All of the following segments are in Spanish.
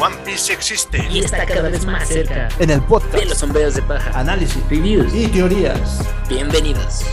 One Piece existe. Y está cada vez más cerca. En el podcast. De los sombreros de paja, análisis, reviews. Y teorías. Bienvenidos.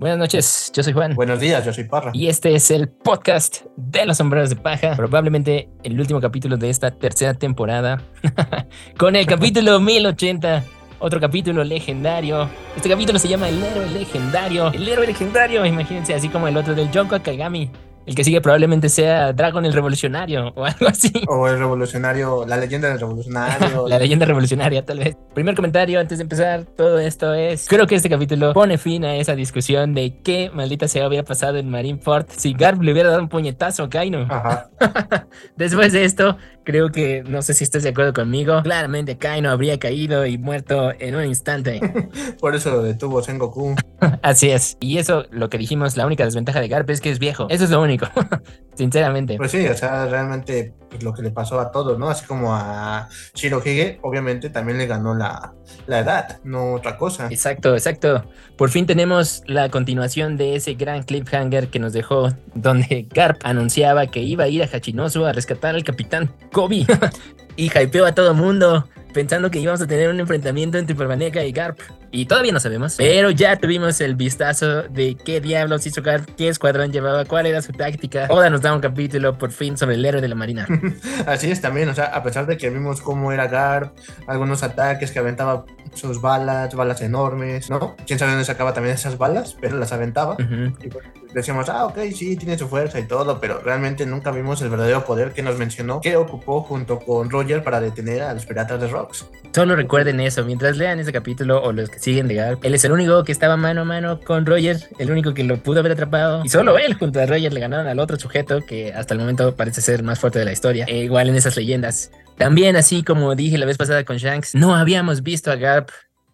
Buenas noches, yo soy Juan. Buenos días, yo soy Parra. Y este es el podcast de los sombreros de paja, probablemente el último capítulo de esta tercera temporada, con el capítulo 1080 otro capítulo legendario. Este capítulo se llama El héroe legendario. El héroe legendario, imagínense, así como el otro del Jonko Kagami. El que sigue probablemente sea Dragon el Revolucionario o algo así. O el Revolucionario, la leyenda del Revolucionario. la leyenda revolucionaria, tal vez. Primer comentario antes de empezar todo esto es: creo que este capítulo pone fin a esa discusión de qué maldita sea había pasado en Marineford si Garb le hubiera dado un puñetazo a Kaino. Ajá. Después de esto, creo que no sé si estás de acuerdo conmigo. Claramente Kaino habría caído y muerto en un instante. Por eso lo detuvo Sengoku. Así es. Y eso, lo que dijimos, la única desventaja de Garp es que es viejo. Eso es lo único. 个。Sinceramente. Pues sí, o sea, realmente pues, lo que le pasó a todos, ¿no? Así como a Shirohige, obviamente también le ganó la, la edad, no otra cosa. Exacto, exacto. Por fin tenemos la continuación de ese gran cliffhanger que nos dejó, donde Garp anunciaba que iba a ir a Hachinosu a rescatar al capitán Kobe. y hypeó a todo mundo pensando que íbamos a tener un enfrentamiento entre Permaneca y Garp. Y todavía no sabemos. Pero ya tuvimos el vistazo de qué diablos hizo Garp, qué escuadrón llevaba, cuál era su táctica. Oda nos da un capítulo por fin sobre el héroe de la marina. Así es también, o sea, a pesar de que vimos cómo era Garp, algunos ataques que aventaba sus balas, balas enormes, ¿no? Quién sabe dónde sacaba también esas balas, pero las aventaba. Y pues, decíamos, ah, ok, sí, tiene su fuerza y todo, pero realmente nunca vimos el verdadero poder que nos mencionó que ocupó junto con Roger para detener a los piratas de Rocks. Solo recuerden eso, mientras lean ese capítulo o los que siguen de Garp, él es el único que estaba mano a mano con Roger, el único que lo pudo haber atrapado, y solo él junto a Roger le ganaron al otro sujeto que hasta el momento parece ser más fuerte de la historia, e igual en esas leyendas. También, así como dije la vez pasada con Shanks, no habíamos visto a Garp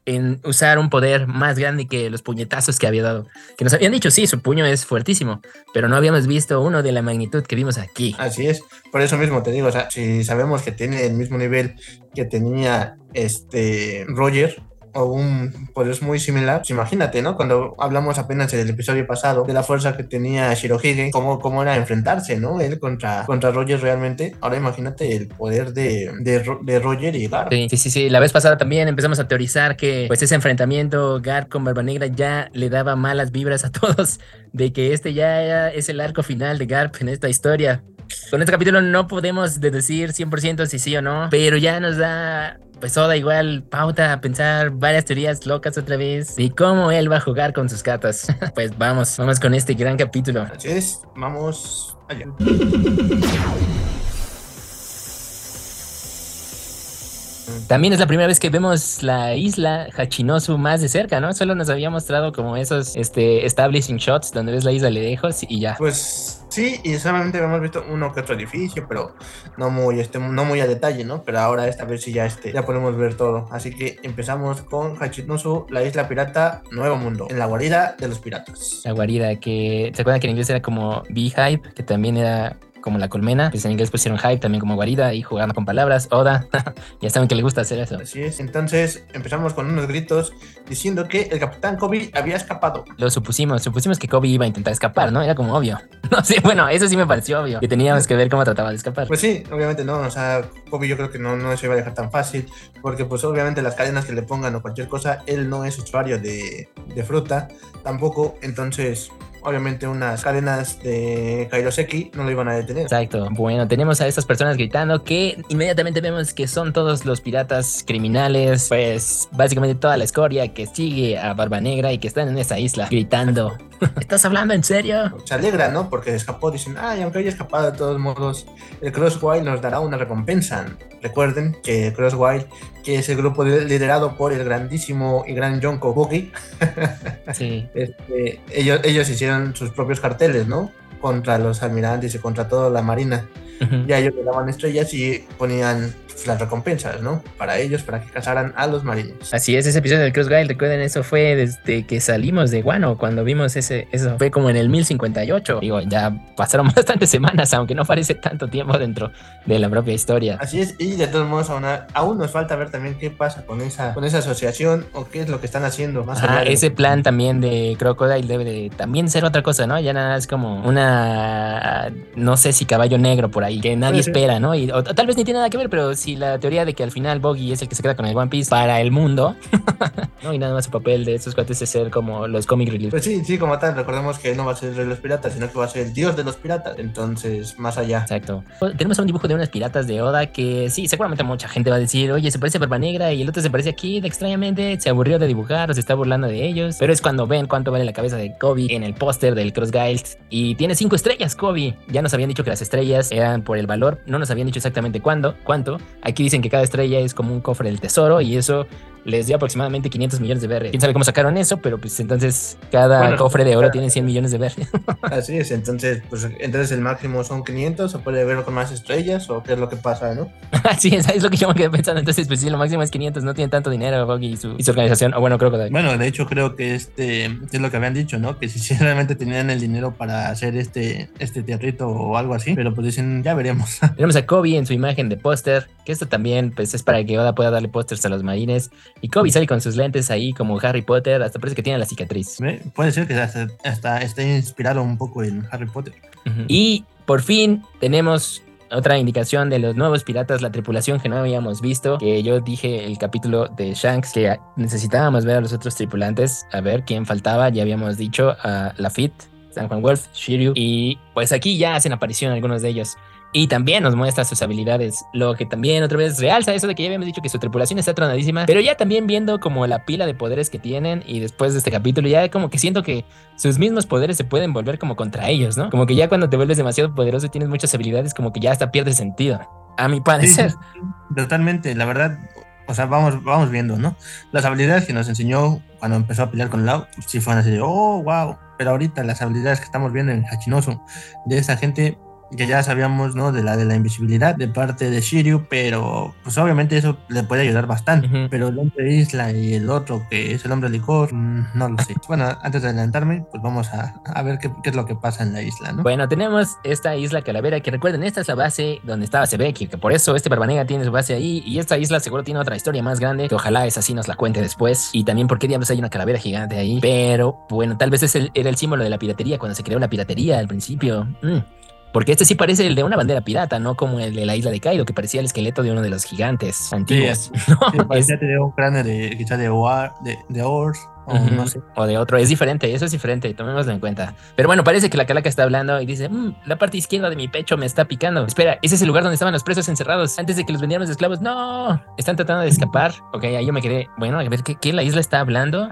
en usar un poder más grande que los puñetazos que había dado. Que nos habían dicho, sí, su puño es fuertísimo, pero no habíamos visto uno de la magnitud que vimos aquí. Así es, por eso mismo te digo, o sea, si sabemos que tiene el mismo nivel que tenía este Roger, o un poder muy similar, pues imagínate, ¿no? Cuando hablamos apenas en el episodio pasado de la fuerza que tenía Shirohige, cómo, cómo era enfrentarse, ¿no? Él contra, contra Roger realmente. Ahora imagínate el poder de, de, Roger y Gar. Sí, sí, sí, La vez pasada también empezamos a teorizar que pues ese enfrentamiento Gar con Barba Negra ya le daba malas vibras a todos, de que este ya es el arco final de Garp en esta historia. Con este capítulo no podemos deducir 100% si sí o no, pero ya nos da pues toda igual pauta a pensar varias teorías locas otra vez y cómo él va a jugar con sus gatas. pues vamos, vamos con este gran capítulo. Así es, vamos allá. También es la primera vez que vemos la isla Hachinosu más de cerca, ¿no? Solo nos había mostrado como esos este, establishing shots donde ves la isla de lejos y ya. Pues sí, y solamente hemos visto uno que otro edificio, pero no muy, este, no muy a detalle, ¿no? Pero ahora esta vez sí ya, este, ya podemos ver todo. Así que empezamos con Hachinosu, la isla pirata Nuevo Mundo, en la guarida de los piratas. La guarida que, ¿se acuerdan que en inglés era como Beehive? Que también era como la colmena, pues en inglés pusieron hype también como guarida y jugando con palabras, Oda, ya saben que le gusta hacer eso. Así es, entonces empezamos con unos gritos diciendo que el capitán Kobe había escapado. Lo supusimos, supusimos que Kobe iba a intentar escapar, ¿no? Era como obvio. No sé, bueno, eso sí me pareció obvio, que teníamos que ver cómo trataba de escapar. Pues sí, obviamente no, o sea, Kobe yo creo que no, no se iba a dejar tan fácil, porque pues obviamente las cadenas que le pongan o cualquier cosa, él no es usuario de, de fruta, tampoco, entonces obviamente unas cadenas de Kairoseki no lo iban a detener. Exacto. Bueno, tenemos a estas personas gritando que inmediatamente vemos que son todos los piratas criminales, pues básicamente toda la escoria que sigue a Barba Negra y que están en esa isla gritando. ¿Estás hablando en serio? Se alegra, ¿no? Porque escapó, dicen, ay, aunque haya escapado de todos modos, el Crosswild nos dará una recompensa. Recuerden que Crosswild, que es el grupo liderado por el grandísimo y gran John Kobuki, sí. Este, ellos, ellos hicieron sus propios carteles, ¿no? Contra los almirantes y contra toda la marina. y a ellos le daban estrellas y ponían las recompensas, ¿no? Para ellos, para que cazaran a los marinos. Así es, ese episodio del Cross Guide, recuerden, eso fue desde que salimos de Guano, cuando vimos ese, eso fue como en el 1058. Digo, ya pasaron bastantes semanas, aunque no parece tanto tiempo dentro de la propia historia. Así es, y de todos modos aún, aún nos falta ver también qué pasa con esa, con esa asociación o qué es lo que están haciendo más Ah, ese plan también de Crocodile debe de también ser otra cosa, ¿no? Ya nada es como una, no sé si caballo negro por ahí, que nadie espera, ¿no? Y, o, tal vez ni tiene nada que ver, pero si la teoría de que al final Boggy es el que se queda con el One Piece para el mundo, ¿no? Y nada más su papel de estos cuates es ser como los comic relief. Pues sí, sí, como tal, recordemos que no va a ser el rey de los piratas, sino que va a ser el dios de los piratas, entonces, más allá. Exacto. Tenemos un dibujo de unas piratas de Oda que sí, seguramente mucha gente va a decir, oye, se parece a Barba Negra y el otro se parece aquí, extrañamente se aburrió de dibujar o se está burlando de ellos, pero es cuando ven cuánto vale la cabeza de Kobe en el póster del Cross Guild y tiene cinco estrellas Kobe. Ya nos habían dicho que las estrellas eran por el valor, no nos habían dicho exactamente cuándo, cuánto. Aquí dicen que cada estrella es como un cofre del tesoro y eso les dio aproximadamente 500 millones de BR. Quién sabe cómo sacaron eso, pero pues entonces cada cofre de oro tiene 100 millones de BR. Así es, entonces, pues entonces el máximo son 500 o puede verlo con más estrellas o qué es lo que pasa, ¿no? Así es, es lo que yo me quedé pensando. Entonces, pues sí, lo máximo es 500, no tienen tanto dinero Boggy y su, y su organización, o bueno, creo que... Bueno, de hecho creo que este es lo que habían dicho, ¿no? Que si realmente tenían el dinero para hacer este, este teatrito o algo así, pero pues dicen, ya veremos. Tenemos a Kobe en su imagen de póster, que esto también pues es para que Oda pueda darle pósters a los marines. Y Kobe sale con sus lentes ahí como Harry Potter, hasta parece que tiene la cicatriz. Puede ser que hasta, hasta esté inspirado un poco en Harry Potter. Uh -huh. Y por fin tenemos otra indicación de los nuevos piratas, la tripulación que no habíamos visto, que yo dije el capítulo de Shanks que necesitábamos ver a los otros tripulantes, a ver quién faltaba, ya habíamos dicho a Lafitte, San Juan Wolf, Shiryu, y pues aquí ya hacen aparición algunos de ellos. Y también nos muestra sus habilidades, lo que también otra vez realza eso de que ya habíamos dicho que su tripulación está tronadísima, pero ya también viendo como la pila de poderes que tienen y después de este capítulo ya como que siento que sus mismos poderes se pueden volver como contra ellos, ¿no? Como que ya cuando te vuelves demasiado poderoso y tienes muchas habilidades como que ya hasta pierde sentido, a mi parecer. Sí, totalmente, la verdad, o sea, vamos, vamos viendo, ¿no? Las habilidades que nos enseñó cuando empezó a pelear con Lau, sí fueron así de, oh, wow, pero ahorita las habilidades que estamos viendo en Hachinoso de esa gente que ya sabíamos, ¿no? De la de la invisibilidad de parte de Shiryu, pero pues obviamente eso le puede ayudar bastante. Uh -huh. Pero el hombre isla y el otro, que es el hombre licor, mmm, no lo sé. bueno, antes de adelantarme, pues vamos a, a ver qué, qué, es lo que pasa en la isla, ¿no? Bueno, tenemos esta isla Calavera, que recuerden, esta es la base donde estaba Sebeki, que por eso este Barbanega tiene su base ahí, y esta isla seguro tiene otra historia más grande, que ojalá esa sí nos la cuente después. Y también por qué diablos hay una calavera gigante ahí. Pero bueno, tal vez ese era el símbolo de la piratería, cuando se creó la piratería al principio. Mm. Porque este sí parece el de una bandera pirata, no como el de la isla de Kaido, que parecía el esqueleto de uno de los gigantes antiguos. Sí, ¿no? sí parecía un cráneo de, quizá de, War, de, de Ors. O, uh -huh. no sé. o de otro, es diferente, eso es diferente, tomémoslo en cuenta. Pero bueno, parece que la calaca está hablando y dice: mmm, La parte izquierda de mi pecho me está picando. Espera, ese es el lugar donde estaban los presos encerrados antes de que los vendieran de esclavos. No, están tratando de escapar. Ok, ahí yo me quedé. Bueno, a ver, ¿qué, qué la isla está hablando?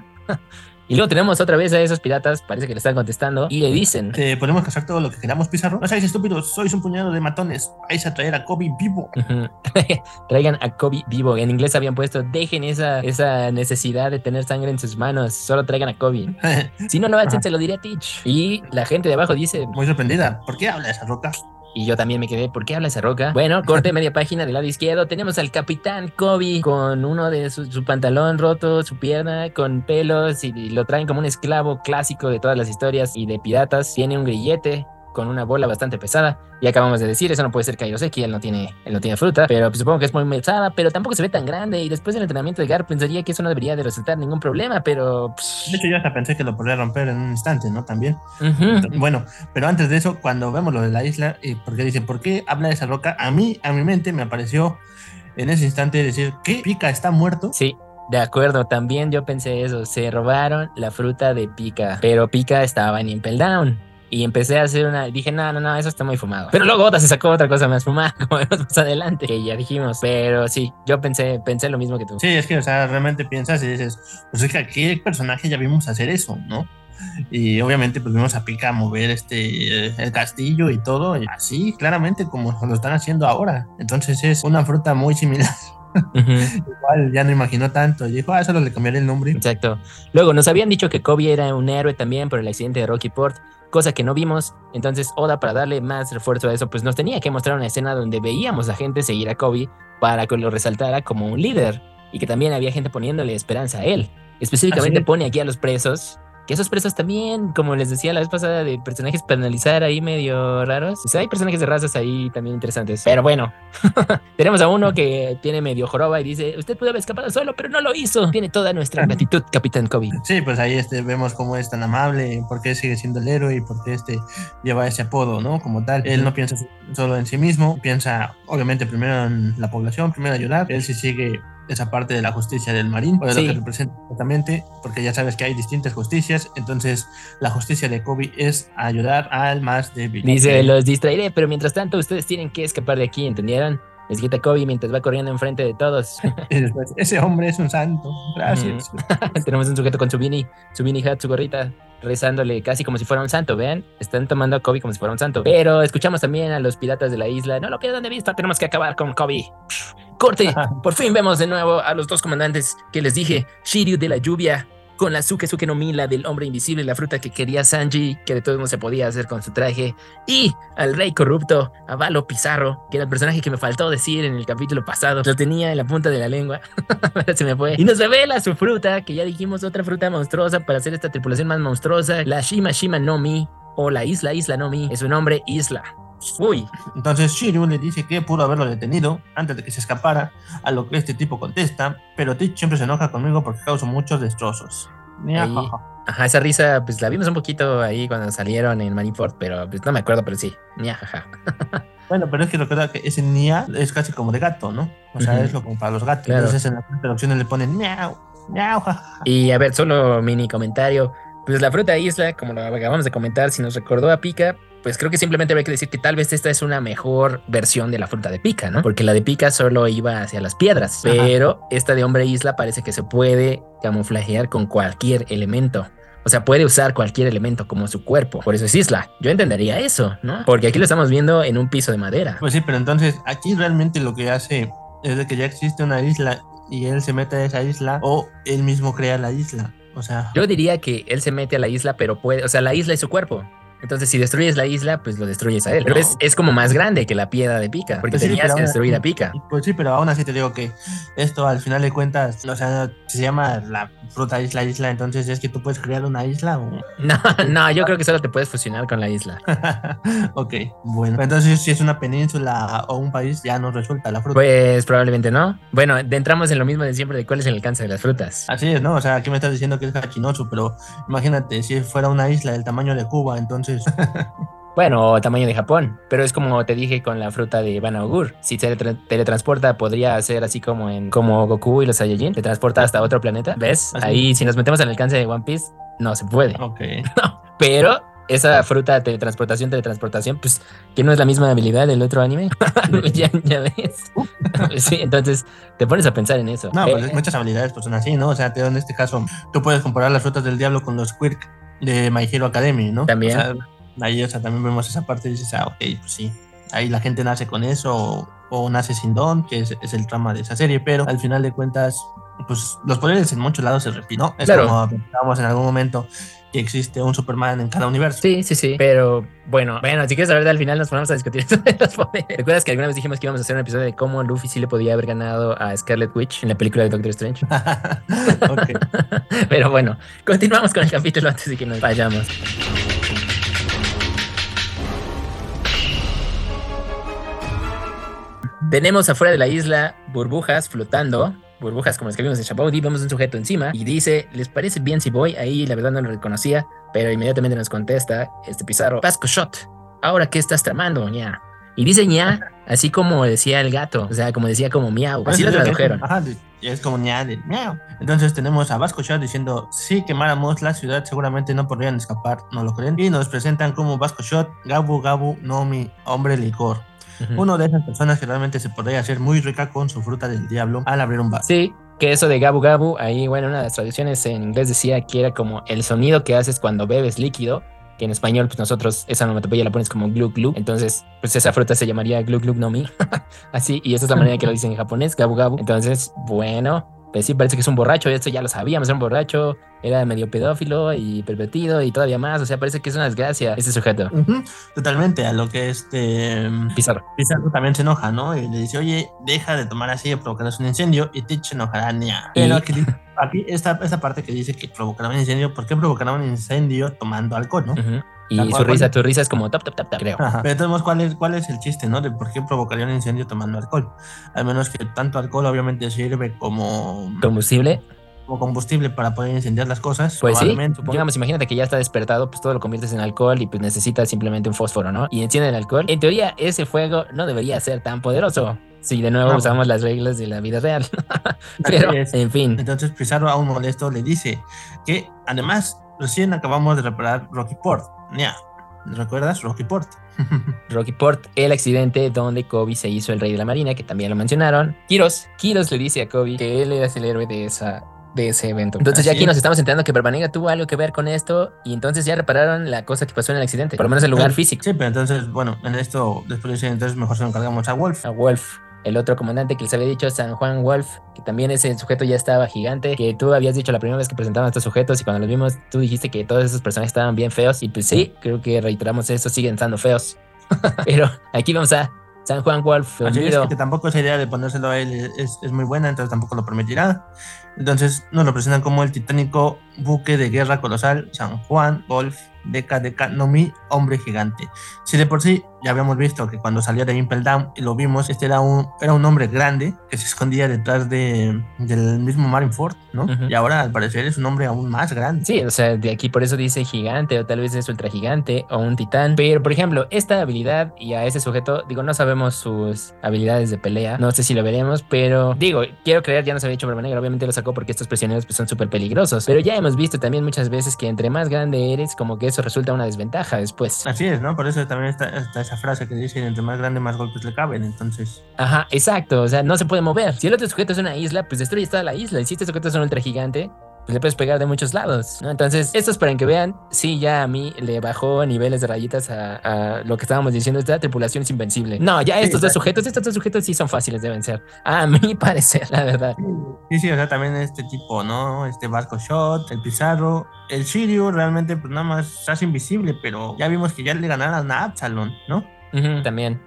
Y luego tenemos otra vez a esos piratas, parece que le están contestando, y le dicen: Te podemos cazar todo lo que queramos, Pizarro. No seáis estúpidos, sois un puñado de matones. Vais a traer a Kobe vivo. Uh -huh. Traigan a Kobe vivo. En inglés habían puesto: Dejen esa, esa necesidad de tener sangre en sus manos, solo traigan a Kobe. si no hacen, se lo diré a Teach. Y la gente de abajo dice: Muy sorprendida, ¿por qué habla esa roca? Y yo también me quedé, ¿por qué habla esa roca? Bueno, corte media página del lado izquierdo. Tenemos al capitán Kobe con uno de su, su pantalón roto, su pierna con pelos y, y, lo traen como un esclavo clásico de todas las historias y de piratas. Tiene un grillete con una bola bastante pesada. Y acabamos de decir, eso no puede ser Kairoseki, él no tiene, él no tiene fruta, pero pues, supongo que es muy pesada, pero tampoco se ve tan grande. Y después del entrenamiento de Gar pensaría que eso no debería de resultar ningún problema, pero. Pff. De hecho, yo hasta pensé que lo podría romper en un instante, ¿no? También. Uh -huh. Bueno, pero antes de eso, cuando vemos lo de la isla, y porque dicen, ¿por qué habla de esa roca? A mí, a mi mente, me apareció en ese instante decir, ¿qué? ¿Pika está muerto? Sí. De acuerdo, también yo pensé eso. Se robaron la fruta de Pika, pero Pika estaba en Impel Down y empecé a hacer una. Dije, no, no, no, eso está muy fumado. Pero luego otra se sacó otra cosa más fumada, como vemos más adelante, que ya dijimos. Pero sí, yo pensé, pensé lo mismo que tú. Sí, es que, o sea, realmente piensas y dices, pues es que aquí personaje ya vimos hacer eso, ¿no? Y obviamente, pues vimos a Pika mover este el castillo y todo, y así, claramente, como lo están haciendo ahora. Entonces es una fruta muy similar. Igual ya no imaginó tanto. Y dijo, ah, solo le cambiaré el nombre. Exacto. Luego nos habían dicho que Kobe era un héroe también por el accidente de Rocky Port, cosa que no vimos. Entonces, Oda, para darle más refuerzo a eso, pues nos tenía que mostrar una escena donde veíamos a gente seguir a Kobe para que lo resaltara como un líder y que también había gente poniéndole esperanza a él. Específicamente pone aquí a los presos que esos presos también, como les decía la vez pasada, de personajes para analizar ahí medio raros. O sea, hay personajes de razas ahí también interesantes. Pero bueno, tenemos a uno que tiene medio joroba y dice, usted pudo haber escapado solo, pero no lo hizo. Tiene toda nuestra gratitud, Capitán Kobe. Sí, pues ahí este, vemos cómo es tan amable, por qué sigue siendo el héroe y por qué este lleva ese apodo, ¿no? Como tal. Él no piensa solo en sí mismo, piensa obviamente primero en la población, primero ayudar. Él sí sigue esa parte de la justicia del marín, por lo que representa exactamente, porque ya sabes que hay distintas justicias, entonces la justicia de Kobe es ayudar al más débil. Dice, los distraeré, pero mientras tanto ustedes tienen que escapar de aquí, ¿entendieron? Les quita Kobe mientras va corriendo enfrente de todos. ese hombre es un santo, gracias. Tenemos un sujeto con su beanie, su beanie hat, su gorrita, rezándole casi como si fuera un santo, ¿vean? Están tomando a Kobe como si fuera un santo. Pero escuchamos también a los piratas de la isla, no lo pierdan de vista, tenemos que acabar con Kobe. Corte, por fin vemos de nuevo a los dos comandantes que les dije, Shiryu de la lluvia con la Suke Suke no Mi, la del hombre invisible, la fruta que quería Sanji, que de todos modos se podía hacer con su traje, y al rey corrupto, a Valo Pizarro, que era el personaje que me faltó decir en el capítulo pasado, lo tenía en la punta de la lengua, se me fue, y nos revela su fruta, que ya dijimos otra fruta monstruosa para hacer esta tripulación más monstruosa, la Shima Shima no Mi, o la Isla Isla no Mi, es su nombre Isla. Uy. Entonces Shiryu le dice que pudo haberlo detenido antes de que se escapara, a lo que este tipo contesta, pero Teach siempre se enoja conmigo porque causo muchos destrozos. ajá, esa risa, pues la vimos un poquito ahí cuando salieron en Maniport, pero pues no me acuerdo, pero sí. Bueno, pero es que recuerda que ese nia es casi como de gato, ¿no? O sea, es lo como para los gatos. Entonces en la traducción le ponen miau, miau, Y a ver, solo mini comentario. Pues la fruta isla, como lo acabamos de comentar, si nos recordó a Pika, pues creo que simplemente hay que decir que tal vez esta es una mejor versión de la fruta de pica, ¿no? Porque la de pica solo iba hacia las piedras, pero esta de hombre isla parece que se puede camuflajear con cualquier elemento. O sea, puede usar cualquier elemento como su cuerpo. Por eso es isla. Yo entendería eso, ¿no? Porque aquí lo estamos viendo en un piso de madera. Pues sí, pero entonces aquí realmente lo que hace es de que ya existe una isla y él se mete a esa isla o él mismo crea la isla. O sea, yo diría que él se mete a la isla, pero puede, o sea, la isla es su cuerpo. Entonces, si destruyes la isla, pues lo destruyes a él. Pero es, como más grande que la piedra de pica, porque pues tenías que destruir a pica. Pues sí, pero aún así te digo que esto al final de cuentas, o sea, se llama la fruta isla isla, entonces es que tú puedes crear una isla o... No, no, yo creo que solo te puedes fusionar con la isla. ok, bueno. Entonces, si es una península o un país, ya no resulta la fruta. Pues probablemente no. Bueno, entramos en lo mismo de siempre de cuál es el alcance de las frutas. Así es, ¿no? O sea, aquí me estás diciendo que es hachinoso, pero imagínate, si fuera una isla del tamaño de Cuba, entonces Bueno, tamaño de Japón, pero es como te dije con la fruta de Banaugur. Si se teletransporta, podría ser así como en como Goku y los Saiyajin, te transporta hasta otro planeta. ¿Ves? Ahí, si nos metemos al alcance de One Piece, no se puede. Ok. pero esa fruta de teletransportación, teletransportación, pues que no es la misma habilidad del otro anime. ya, ves. sí, entonces te pones a pensar en eso. No, pues eh, muchas habilidades pues son así, ¿no? O sea, en este caso, tú puedes comparar las frutas del diablo con los Quirk de My Hero Academy, ¿no? También. ahí, o sea, también vemos esa parte y dices, ah, ok, pues sí. Ahí la gente nace con eso o, nace sin don, que es, el trama de esa serie, pero al final de cuentas, pues los poderes en muchos lados se repiten, ¿no? Es como pensábamos en algún momento que existe un Superman en cada universo. Sí, sí, sí. Pero bueno, bueno, si quieres saber al final nos ponemos a discutir sobre los poderes. ¿Recuerdas que alguna vez dijimos que íbamos a hacer un episodio de cómo Luffy sí le podía haber ganado a Scarlet Witch en la película de Doctor Strange? Pero bueno, continuamos con el capítulo antes de que nos vayamos. Tenemos afuera de la isla burbujas flotando burbujas como vimos en Chapaudi, vemos un sujeto encima y dice, ¿les parece bien si voy? Ahí la verdad no lo reconocía, pero inmediatamente nos contesta este Pizarro, Pasco Shot, ¿ahora qué estás tramando, ña? Y dice ña, así como decía el gato, o sea, como decía como miau, así lo tradujeron. Ajá, es como ña de miau. Entonces tenemos a Vasco Shot diciendo, si quemáramos la ciudad seguramente no podrían escapar, ¿no lo creen? Y nos presentan como Vasco Shot, Gabu Gabu, Nomi, hombre licor. Uno de esas personas que realmente se podría hacer muy rica con su fruta del diablo al abrir un bar. Sí, que eso de gabu gabu, ahí, bueno, una de las traducciones en inglés decía que era como el sonido que haces cuando bebes líquido, que en español, pues nosotros esa onomatopeya la pones como glu glu. Entonces, pues esa fruta se llamaría glu glu no mi. Así, y esa es la manera que lo dicen en japonés, gabu gabu. Entonces, bueno, pues sí, parece que es un borracho, esto ya lo sabíamos, era un borracho, era medio pedófilo y pervertido y todavía más, o sea, parece que es una desgracia ese sujeto. Totalmente, a lo que este Pizarro. Pizarro también se enoja, ¿no? Y le dice, oye, deja de tomar así, provocarás un incendio y te enojará, niña. Pero aquí, aquí esta, esta parte que dice que provocará un incendio, ¿por qué provocará un incendio tomando alcohol, no? Y su risa, tu risa es como top, top, top, top, creo. Ajá. Pero entonces, ¿cuál es, ¿cuál es el chiste, no? De por qué provocaría un incendio tomando alcohol. Al menos que tanto alcohol obviamente sirve como... Combustible. Como combustible para poder incendiar las cosas. Pues sí, digamos, imagínate que ya está despertado, pues todo lo conviertes en alcohol y pues necesitas simplemente un fósforo, ¿no? Y enciende el alcohol. En teoría, ese fuego no debería ser tan poderoso. Si de nuevo No. usamos las reglas de la vida real. Pero, en fin. Entonces Pizarro aún molesto le dice que además recién acabamos de reparar Rocky Port. Ya, ¿recuerdas Rocky Port? Rocky Port, el accidente donde Kobe se hizo el rey de la marina, que también lo mencionaron. Kiros, Kiros le dice a Kobe que él es el héroe de esa de ese evento. Entonces ya aquí es. nos estamos enterando que Barbanega tuvo algo que ver con esto y entonces ya repararon la cosa que pasó en el accidente, por lo menos el lugar físico. Sí, pero entonces, bueno, en esto después dice, entonces mejor se lo encargamos a Wolf. A Wolf, el otro comandante que les había dicho, San Juan Wolf, que también ese sujeto ya estaba gigante, que tú habías dicho la primera vez que presentaban a estos sujetos y cuando los vimos tú dijiste que todos esos personajes estaban bien feos y pues sí, creo que reiteramos eso, siguen estando feos. Pero aquí vamos a San Juan Wolf, Así es que tampoco esa idea de ponérselo a él es, es muy buena, entonces tampoco lo permitirá. Entonces nos lo presentan como el titánico buque de guerra colosal San Juan Wolf Deca Deca no mi hombre gigante. Si de por sí ya habíamos visto que cuando salió de Impel Down y lo vimos, este era un, era un hombre grande que se escondía detrás de, del mismo Marineford, ¿no? Ujú. Y ahora al parecer es un hombre aún más grande. Sí, o sea, de aquí por eso dice gigante o tal vez es ultra gigante o un titán. Pero, por ejemplo, esta habilidad y a ese sujeto, digo, no sabemos sus habilidades de pelea. No sé si lo veremos, pero digo, quiero creer, ya nos había dicho Barba Negra, obviamente lo sacó porque estos prisioneros pues, son súper peligrosos. Pero ya hemos visto también muchas veces que entre más grande eres, como que eso resulta una desventaja después. Así es, ¿no? Por eso también está, está esa frase que dice, entre más grande, más golpes le caben. Entonces, Ajá, exacto, o sea, no se puede mover. Si el otro sujeto es una isla, pues destruyes toda la isla. Y si este sujeto es un ultra gigante, le puedes pegar de muchos lados, ¿no? Entonces, esto es para que vean, sí, ya a mí le bajó niveles de rayitas a, a lo que estábamos diciendo, esta tripulación es invencible. No, ya estos dos sujetos, estos dos sujetos sí son fáciles de vencer, a mi parecer, la verdad. Sí, sí, o sea, también este tipo, ¿no? Este Barco Shot, el Pizarro, el Shiryu realmente pues nada más se hace invisible, pero ya vimos que ya le ganaron a Absalon, ¿no? También.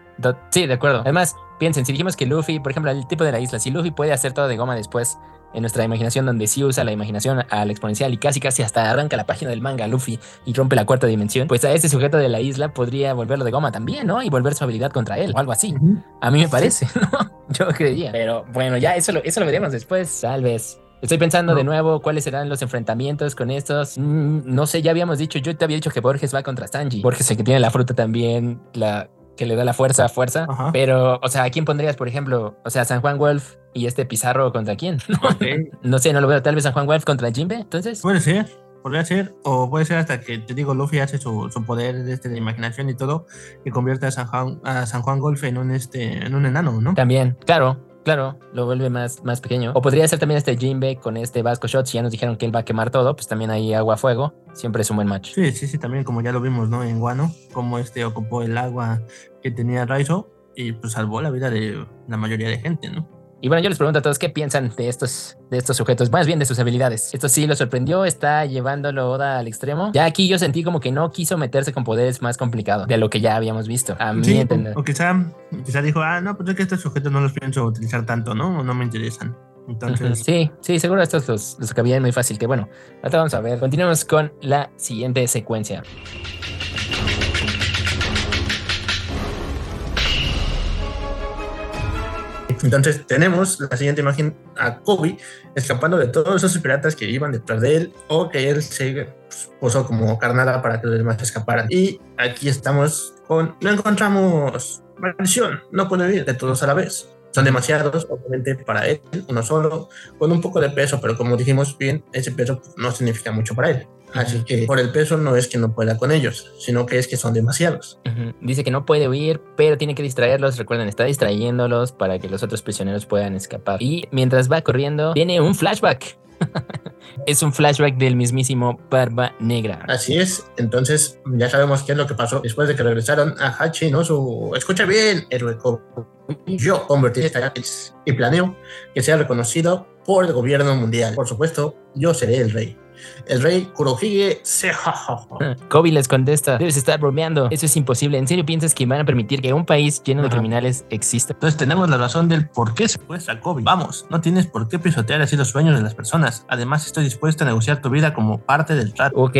Sí, de acuerdo. Además, piensen, si dijimos que Luffy, por ejemplo, el tipo de la isla, si Luffy puede hacer todo de goma después en nuestra imaginación, donde sí usa la imaginación al exponencial y casi casi hasta arranca la página del manga Luffy y rompe la cuarta dimensión, pues a ese sujeto de la isla podría volverlo de goma también, ¿no? Y volver su habilidad contra él o algo así. A mí me parece, ¿no? Yo creía. Pero bueno, ya eso lo, eso lo veremos después, tal vez. Estoy pensando de nuevo cuáles serán los enfrentamientos con estos. Mm, no sé, ya habíamos dicho, yo te había dicho que Borges va contra Sanji. Borges el que tiene la fruta también, la que le da la fuerza a fuerza. Ajá. Pero, o sea, ¿a quién pondrías, por ejemplo? O sea, San Juan Wolf y este Pizarro contra quién? No sé, no lo veo. Tal vez San Juan Wolf contra Jimbe, entonces. Puede ser, podría ser, o puede ser hasta que, te digo, Luffy hace su, su poder este, de imaginación y todo, y convierte a San Juan, a San Juan Golf en un, este, en un enano, ¿no? También, claro. Claro, lo vuelve más, más pequeño. O podría ser también este Jimbe con este Vasco Shot. Si ya nos dijeron que él va a quemar todo, pues también ahí agua fuego. Siempre es un buen match. Sí, sí, sí, también como ya lo vimos, ¿no? En Guano, como este ocupó el agua que tenía Raizo y pues salvó la vida de la mayoría de gente, ¿no? Y bueno, yo les pregunto a todos qué piensan de estos, de estos sujetos, más bien de sus habilidades. Esto sí lo sorprendió, está llevándolo Oda al extremo. Ya aquí yo sentí como que no quiso meterse con poderes más complicados de lo que ya habíamos visto. A mi Sí, entender. o quizá, quizá dijo, ah, no, pues es que estos sujetos no los pienso utilizar tanto, ¿no? No me interesan. Entonces, Sí, sí, seguro estos los, los cabían muy fácil. Que bueno, ahora vamos a ver. Continuamos con la siguiente secuencia. Entonces tenemos la siguiente imagen a Kobe escapando de todos esos piratas que iban detrás de él o que él se pues, puso como carnada para que los demás escaparan. Y aquí estamos con, lo encontramos, maldición, no puede ir de todos a la vez. Son demasiados, obviamente, para él, uno solo, con un poco de peso, pero como dijimos bien, ese peso no significa mucho para él. Así que por el peso no es que no pueda con ellos, sino que es que son demasiados. Dice que no puede huir, pero tiene que distraerlos. Recuerden, está distrayéndolos para que los otros prisioneros puedan escapar. Y mientras va corriendo, tiene un flashback. es un flashback del mismísimo Barba Negra. Así es, entonces ya sabemos qué es lo que pasó después de que regresaron a Hachi, ¿no? Su, escucha bien, héroe yo convertiré esta y planeo que sea reconocido por el gobierno mundial. Por supuesto, yo seré el rey. El rey Kurohige se Kobe les contesta, debes estar bromeando, eso es imposible. ¿En serio piensas que van a permitir que un país lleno de criminales exista? Entonces tenemos la razón del por qué secuestra Kobe. Vamos, no tienes por qué pisotear así los sueños de las personas. Además, estoy dispuesto a negociar tu vida como parte del trato. Ok,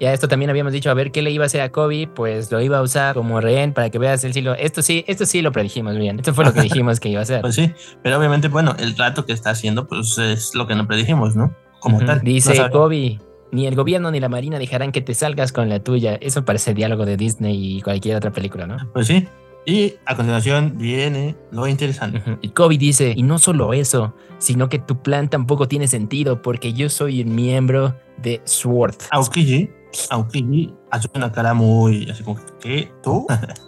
ya esto también habíamos dicho, a ver qué le iba a hacer a Kobe, pues lo iba a usar como rehén para que veas el silo. Esto sí, esto sí lo predijimos bien. Esto fue lo que dijimos que iba a hacer. Pues sí, pero obviamente, bueno, el trato que está haciendo, pues es lo que no predijimos, ¿no? Como tal. Dice Kobe, ni el gobierno ni la marina dejarán que te salgas con la tuya. Eso parece diálogo de Disney y cualquier otra película, ¿no? Pues sí. Y a continuación viene lo interesante. Y Kobe dice, y no solo eso, sino que tu plan tampoco tiene sentido porque yo soy un miembro de SWORD. Aokiji, Aokiji hace una cara muy así como que tú.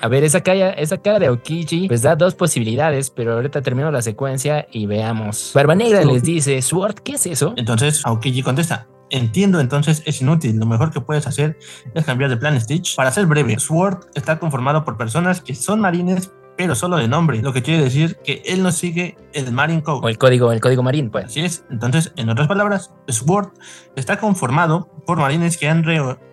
A ver, esa cara, esa cara de Aokiji pues da dos posibilidades, pero ahorita termino la secuencia y veamos. Barba Negra les dice, Sword, ¿qué es eso? Entonces Aokiji contesta, Entiendo, entonces es inútil. Lo mejor que puedes hacer es cambiar de plan Stitch. Para ser breve, Sword está conformado por personas que son marines pero solo de nombre, lo que quiere decir que él no sigue el Marine Code. O el código, el código marín, pues. Así es. Entonces, en otras palabras, SWORD está conformado por marines que han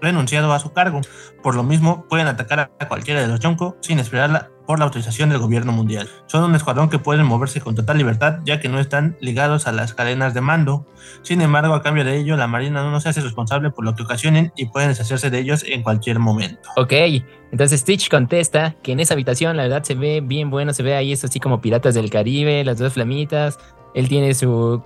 renunciado a su cargo. Por lo mismo, pueden atacar a cualquiera de los Yonko sin esperarla por la autorización del gobierno mundial. Son un escuadrón que pueden moverse con total libertad ya que no están ligados a las cadenas de mando. Sin embargo, a cambio de ello, la Marina no se hace responsable por lo que ocasionen y pueden deshacerse de ellos en cualquier momento. Ok, entonces Stitch contesta que en esa habitación la verdad se ve bien bueno, se ve ahí eso así como Piratas del Caribe, las dos flamitas. Él tiene su,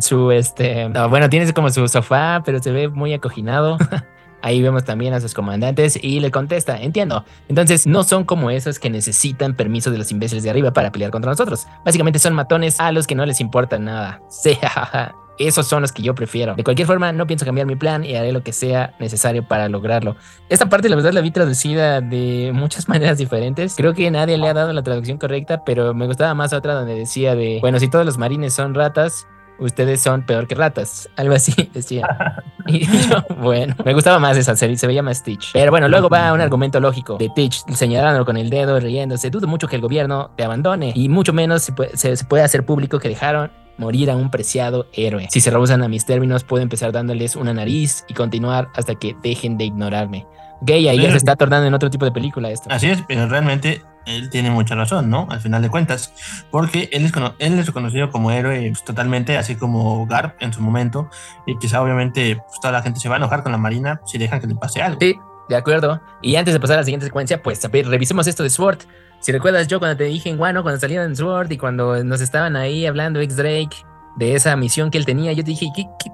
su, este, bueno, tiene como su sofá, pero se ve muy acoginado. Ahí vemos también a sus comandantes y le contesta, entiendo. Entonces no son como esos que necesitan permiso de los imbéciles de arriba para pelear contra nosotros. Básicamente son matones a los que no les importa nada. Esos son los que yo prefiero. De cualquier forma, no pienso cambiar mi plan y haré lo que sea necesario para lograrlo. Esta parte, la verdad, la vi traducida de muchas maneras diferentes. Creo que nadie le ha dado la traducción correcta, pero me gustaba más otra donde decía de, bueno, si todos los marines son ratas, ustedes son peor que ratas. Algo así decía. Y yo, bueno, me gustaba más esa serie, se veía más Stitch. Pero bueno, luego va un argumento lógico de Stitch señalándolo con el dedo, riéndose. Dudo mucho que el gobierno te abandone y mucho menos se puede, se puede hacer público que dejaron morir a un preciado héroe. Si se rehusan a mis términos, puedo empezar dándoles una nariz y continuar hasta que dejen de ignorarme. Gay, ahí ya se está tornando en otro tipo de película esto. Así es, pero realmente él tiene mucha razón, ¿no? Al final de cuentas, porque él es, él es reconocido como héroe pues, totalmente, así como Garp en su momento, y quizá obviamente pues, toda la gente se va a enojar con la Marina si dejan que le pase algo. Sí, de acuerdo. Y antes de pasar a la siguiente secuencia, pues revisemos esto de Sword. Si recuerdas yo cuando te dije en cuando salieron en Sword y cuando nos estaban ahí hablando X Drake de esa misión que él tenía, yo dije,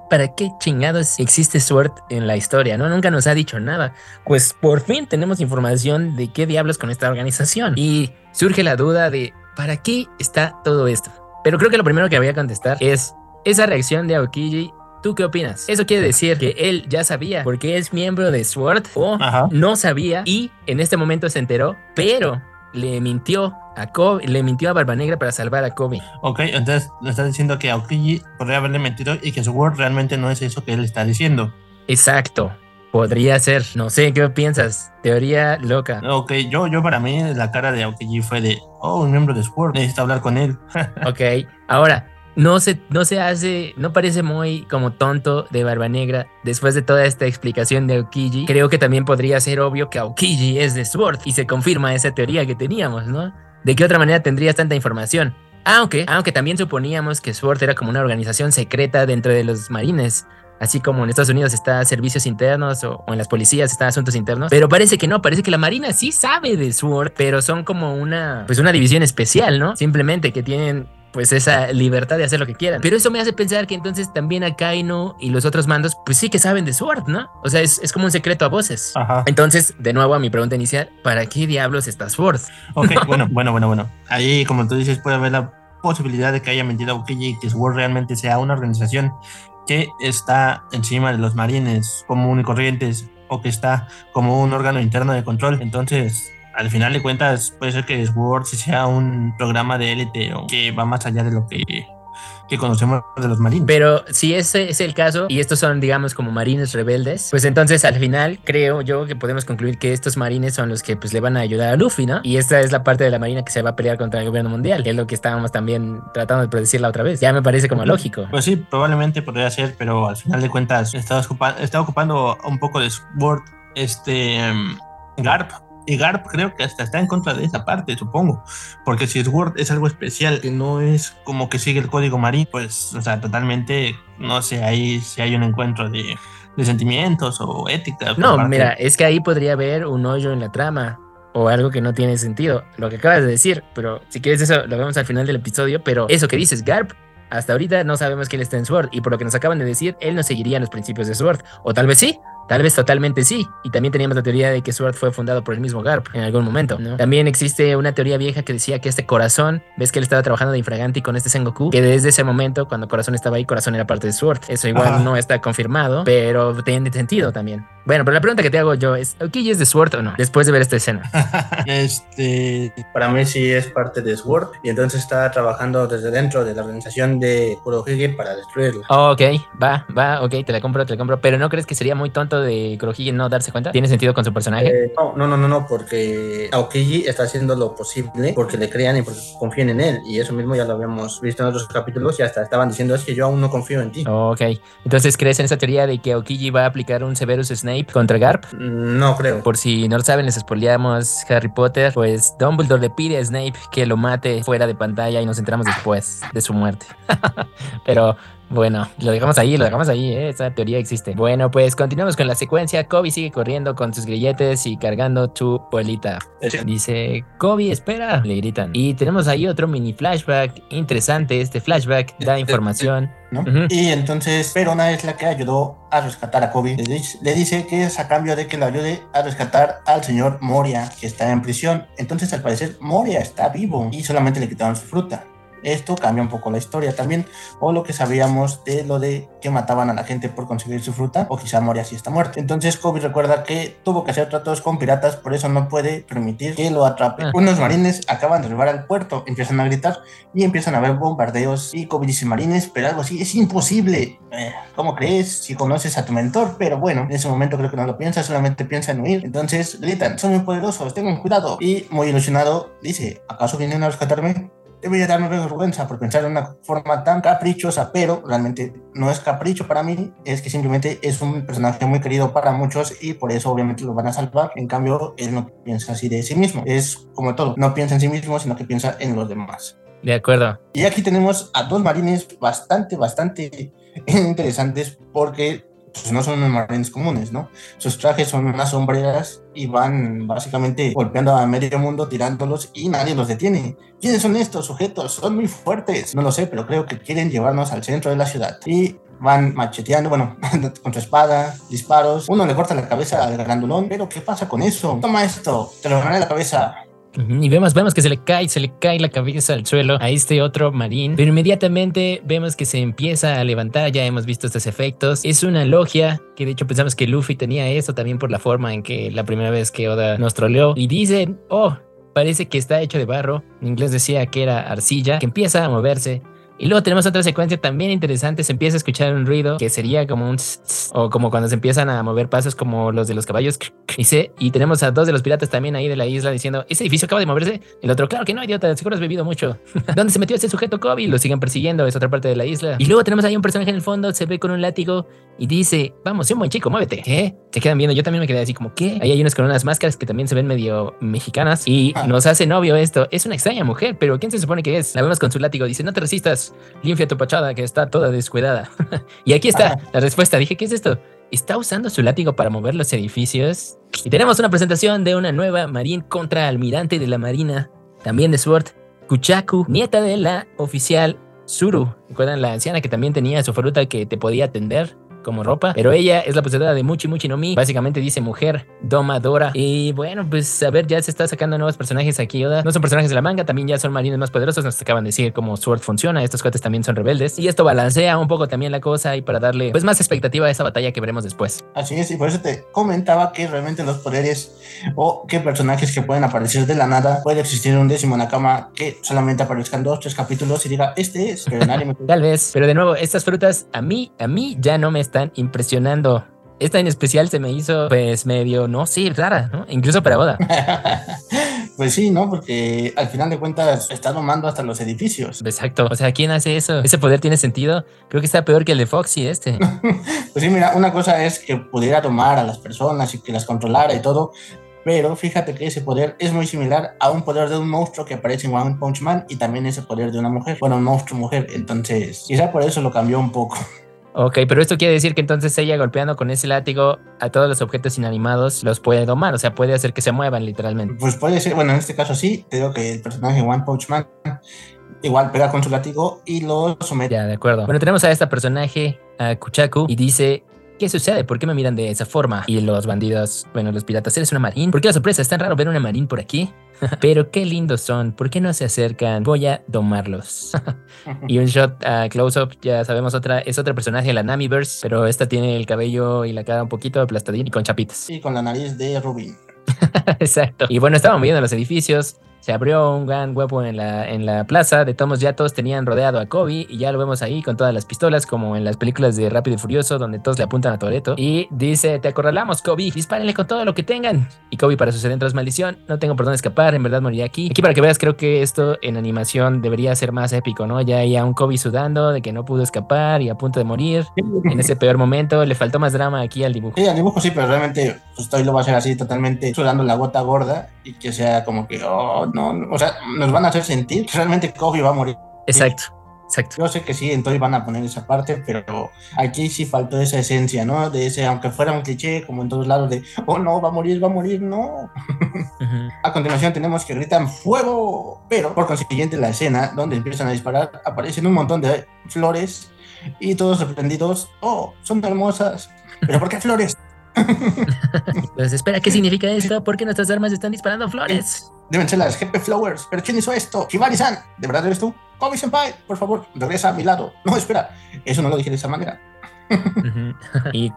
para qué chingados existe Sword en la historia? ¿No? Nunca nos ha dicho nada. Pues por fin tenemos información de qué diablos con esta organización. Y surge la duda de, ¿para qué está todo esto? Pero creo que lo primero que voy a contestar es esa reacción de Aokiji ¿Tú qué opinas? Eso quiere decir que él ya sabía porque es miembro de SWORD o no sabía y en este momento se enteró, pero le mintió a Kobe, le mintió a Barba Negra para salvar a Kobe. Ok, entonces le está diciendo que Aokiji podría haberle mentido y que su word realmente no es eso que él está diciendo. Exacto. Podría ser, no sé, ¿qué piensas? Teoría loca. Ok, yo, yo para mí la cara de Aokiji fue de, oh, un miembro de Sword, necesito hablar con él. ok, ahora, no se, no se hace, no parece muy como tonto de Barba Negra. Después de toda esta explicación de Aokiji, creo que también podría ser obvio que Aokiji es de Sword y se confirma esa teoría que teníamos, ¿no? ¿De qué otra manera tendrías tanta información? Aunque, aunque también suponíamos que SWORD era como una organización secreta dentro de los marines, así como en Estados Unidos está servicios internos o, en las policías está asuntos internos, pero parece que no, parece que la Marina sí sabe de SWORD, pero son como una, pues una división especial, ¿no? Simplemente que tienen pues esa libertad de hacer lo que quieran. Pero eso me hace pensar que entonces también a Kaino y los otros mandos, pues sí que saben de Sword, ¿no? O sea, es, como un secreto a voces. Entonces, de nuevo a mi pregunta inicial, ¿para qué diablos está Sword? Ok, bueno, bueno, bueno, bueno. Ahí, como tú dices, puede haber la posibilidad de que haya mentido a Ukiji y que Sword realmente sea una organización que está encima de los marines común y corrientes o que está como un órgano interno de control. Entonces, al final de cuentas puede ser que Sword sea un programa de élite o que va más allá de lo que que conocemos de los marines. Pero si ese es el caso y estos son, digamos, como marines rebeldes, pues entonces al final creo yo que podemos concluir que estos marines son los que pues le van a ayudar a Luffy, ¿no? Y esta es la parte de la marina que se va a pelear contra el gobierno mundial, que es lo que estábamos también tratando de predecir la otra vez. Ya me parece como lógico. Pues sí, probablemente podría ser, pero al final de cuentas está, está ocupando un poco de Sword este um, Garp y Garp creo que hasta está en contra de esa parte, supongo. Porque si Sword es algo especial, que no es como que sigue el código marín, pues, o sea, totalmente, no sé, ahí si hay un encuentro de, de sentimientos o ética. No, mira, es que ahí podría haber un hoyo en la trama o algo que no tiene sentido. Lo que acabas de decir, pero si quieres eso, lo vemos al final del episodio. Pero eso que dices, Garp hasta ahorita no sabemos quién está en Sword y por lo que nos acaban de decir, él no seguiría los principios de Sword. O tal vez sí, Tal vez totalmente sí. Y también teníamos la teoría de que Sword fue fundado por el mismo Garp en algún momento. También existe una teoría vieja que decía que este corazón, ves que él estaba trabajando de infraganti con este Sengoku, que desde ese momento, cuando Corazón estaba ahí, Corazón era parte de Sword. Eso igual no está confirmado, pero tiene sentido también. Bueno, pero la pregunta que te hago yo es, ¿Aokiji es de Sword o no? Después de ver esta escena. este, para mí sí es parte de Sword y entonces está trabajando desde dentro de la organización de Kurohige para destruirlo. ok, va, va, ok, te la compro, te la compro. Pero ¿no crees que sería muy tonto de Kurohige no darse cuenta? ¿Tiene sentido con su personaje? Eh, no, no, no, no, porque Aokiji está haciendo lo posible porque le crean y porque confíen en él. Y eso mismo ya lo habíamos visto en otros capítulos y hasta estaban diciendo es que yo aún no confío en ti. Ok, entonces ¿crees en esa teoría de que Aokiji va a aplicar un Severus Snake contra Garp. No creo. Por si no lo saben, les spoileamos Harry Potter. Pues Dumbledore le pide a Snape que lo mate fuera de pantalla y nos enteramos después de su muerte. Pero bueno, lo dejamos ahí, lo dejamos ahí, ¿eh? esa teoría existe. Bueno, pues continuamos con la secuencia. Kobe sigue corriendo con sus grilletes y cargando su bolita. Dice, Kobe, espera, le gritan. Y tenemos ahí otro mini flashback interesante. Este flashback da información. Y entonces Perona es la que ayudó a rescatar a Kobe. Le dice, que es a cambio de que lo ayude a rescatar al señor Moria, que está en prisión. Entonces al parecer Moria está vivo y solamente le quitaron su fruta. Esto cambia un poco la historia también, o lo que sabíamos de lo de que mataban a la gente por conseguir su fruta, o quizá Moria si está muerto. Entonces Kobe recuerda que tuvo que hacer tratos con piratas, por eso no puede permitir que lo atrape. Ah. Unos marines acaban de arribar al puerto, empiezan a gritar y empiezan a ver bombardeos. Y Kobe dice, marines, pero algo así es imposible. Eh, ¿Cómo crees? Si conoces a tu mentor, pero bueno, en ese momento creo que no lo piensa, solamente piensa en huir. Entonces gritan, son muy poderosos, tengan cuidado. Y muy ilusionado dice, ¿acaso vienen a rescatarme? Debería darme vergüenza por pensar en una forma tan caprichosa, pero realmente no es capricho para mí, es que simplemente es un personaje muy querido para muchos y por eso obviamente lo van a salvar. En cambio, él no piensa así de sí mismo. Es como todo, no piensa en sí mismo, sino que piensa en los demás. De acuerdo. Y aquí tenemos a dos marines bastante, bastante interesantes porque pues no son marines comunes, ¿no? Sus trajes son unas sombreras y van básicamente golpeando a medio mundo, tirándolos y nadie los detiene. ¿Quiénes son estos sujetos? Son muy fuertes. No lo sé, pero creo que quieren llevarnos al centro de la ciudad. Y van macheteando, bueno, con su espada, disparos. Uno le corta la cabeza al grandulón, pero ¿qué pasa con eso? Toma esto, te lo gané la cabeza. Y vemos, vemos que se le cae, se le cae la cabeza al suelo a este otro marín, pero inmediatamente vemos que se empieza a levantar, ya hemos visto estos efectos. Es una logia, que de hecho pensamos que Luffy tenía esto también por la forma en que la primera vez que Oda nos troleó. Y dicen, oh, parece que está hecho de barro. En inglés decía que era arcilla, que empieza a moverse. Y luego tenemos otra secuencia también interesante, se empieza a escuchar un ruido que sería como un o como cuando se empiezan a mover pasos como los de los caballos. Y, y tenemos a dos de los piratas también ahí de la isla diciendo, ¿ese edificio acaba de moverse? El otro, claro que no, idiota, seguro has bebido mucho. ¿Dónde se metió ese sujeto Kobe? Lo siguen persiguiendo, es otra parte de la isla. Y luego tenemos ahí un personaje en el fondo, se ve con un látigo y dice, vamos, un buen chico, muévete. ¿Qué? Se quedan viendo, yo también me quedé así como, ¿qué? Ahí hay unas con unas máscaras que también se ven medio mexicanas y ah. nos hace novio esto. Es una extraña mujer, pero ¿quién se supone que es? La vemos con su látigo, dice, no te resistas, limpia tu que está toda descuidada. y aquí está la respuesta. Dije, ¿qué es esto? ¿Está usando su látigo para mover los edificios? Y tenemos una presentación de una nueva Marine contra almirante de la Marina, también de Sword, Kuchaku, nieta de la oficial Suru. ¿Recuerdan la anciana que también tenía su fruta que te podía atender? como ropa, pero ella es la poseedora de Muchi Muchi no Mi. Básicamente dice mujer domadora. Y bueno, pues a ver, ya se está sacando nuevos personajes aquí, Oda. No son personajes de la manga, también ya son marines más poderosos. Nos acaban de decir cómo Sword funciona. Estos cuates también son rebeldes. Y esto balancea un poco también la cosa y para darle pues más expectativa a esa batalla que veremos después. Así es, y por eso te comentaba que realmente los poderes o qué personajes que pueden aparecer de la nada puede existir un décimo Nakama que solamente aparezcan dos, tres capítulos y diga, este es, pero nadie me... Tal vez, pero de nuevo, estas frutas a mí, a mí ya no me están impresionando. Esta en especial se me hizo, pues, medio, no sí, rara, ¿no? Incluso para boda. pues sí, ¿no? Porque al final de cuentas está domando hasta los edificios. Exacto. O sea, ¿quién hace eso? ¿Ese poder tiene sentido? Creo que está peor que el de Foxy este. pues sí, mira, una cosa es que pudiera tomar a las personas y que las controlara y todo, pero fíjate que ese poder es muy similar a un poder de un monstruo que aparece en One Punch Man y también ese poder de una mujer, bueno, un monstruo mujer, entonces quizá por eso lo cambió un poco. Ok, pero esto quiere decir que entonces ella golpeando con ese látigo a todos los objetos inanimados los puede domar, o sea, puede hacer que se muevan literalmente. Pues puede ser, bueno, en este caso sí, te digo que el personaje One Punch Man igual pega con su látigo y lo somete. Ya, de acuerdo. Bueno, tenemos a este personaje, a Kuchaku, y dice, ¿Qué sucede? ¿Por qué me miran de esa forma? Y los bandidos, bueno, los piratas, ¿eres una marín? ¿Por qué la sorpresa? Es tan raro ver una marín por aquí. Pero qué lindos son. ¿Por qué no se acercan? Voy a domarlos. y un shot a close-up, ya sabemos, otra es otro personaje de la Namiverse, pero esta tiene el cabello y la cara un poquito aplastadín y con chapitas. Y con la nariz de Rubin. Exacto. Y bueno, estaban viendo los edificios se abrió un gran huevo en la, en la plaza. De todos ya todos tenían rodeado a Kobe y ya lo vemos ahí con todas las pistolas, como en las películas de Rápido y Furioso, donde todos le apuntan a Toreto. Y dice: Te acorralamos, Kobe, dispárenle con todo lo que tengan. Y Kobe, para sus adentros, maldición, no tengo por dónde escapar, en verdad moriría aquí. Aquí, para que veas, creo que esto en animación debería ser más épico, ¿no? Ya hay a un Kobe sudando de que no pudo escapar y a punto de morir en ese peor momento. Le faltó más drama aquí al dibujo. Sí, al dibujo sí, pero realmente pues, lo va a hacer así, totalmente sudando la gota gorda y que sea como que, oh, no, o sea, nos van a hacer sentir que realmente Kobe va a morir. Exacto. Exacto. Yo sé que sí, entonces van a poner esa parte, pero aquí sí faltó esa esencia, ¿no? De ese, aunque fuera un cliché, como en todos lados, de, oh no, va a morir, va a morir, no. A continuación tenemos que gritan fuego, pero por consiguiente la escena donde empiezan a disparar aparecen un montón de flores y todos sorprendidos, oh, son hermosas, pero ¿por qué flores? Pues espera, ¿qué significa esto? ¿Por qué nuestras armas están disparando flores? Deben ser las GP Flowers. ¿Pero quién hizo esto? Hibari-san, ¿de verdad eres tú? Kobe Senpai, por favor, regresa a mi lado. No, espera, eso no lo dije de esa manera. y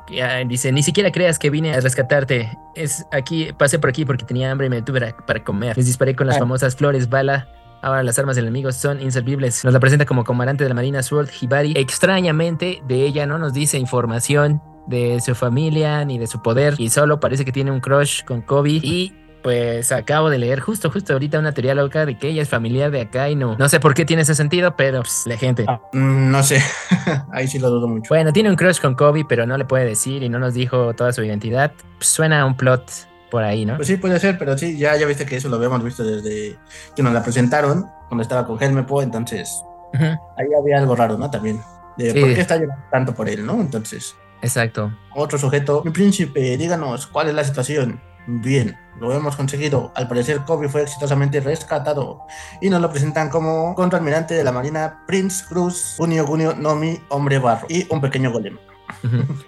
dice, ni siquiera creas que vine a rescatarte. Es aquí, pasé por aquí porque tenía hambre y me tuve para comer. Les disparé con las ah. famosas flores bala. Ahora las armas del enemigo son inservibles. Nos la presenta como comandante de la Marina Sword Hibari. Extrañamente, de ella no nos dice información de su familia ni de su poder. Y solo parece que tiene un crush con Kobe. Y pues acabo de leer justo, justo ahorita una teoría loca de que ella es familiar de acá y no. No sé por qué tiene ese sentido, pero pues, la gente. Ah, mm, no sé, ahí sí lo dudo mucho. Bueno, tiene un crush con Kobe, pero no le puede decir y no nos dijo toda su identidad. Pues, suena a un plot por ahí, ¿no? Pues sí, puede ser, pero sí, ya, ya viste que eso lo habíamos visto desde que nos la presentaron, cuando estaba con Helmepo, entonces ahí había algo raro, ¿no? También. De por qué está llorando tanto por él, ¿no? Entonces. Exacto. Otro sujeto, mi príncipe, díganos cuál es la situación. Bien, lo hemos conseguido. Al parecer, Kobe fue exitosamente rescatado y nos lo presentan como contraalmirante de la Marina Prince Cruz, Unio Gunio Nomi, hombre barro y un pequeño golem.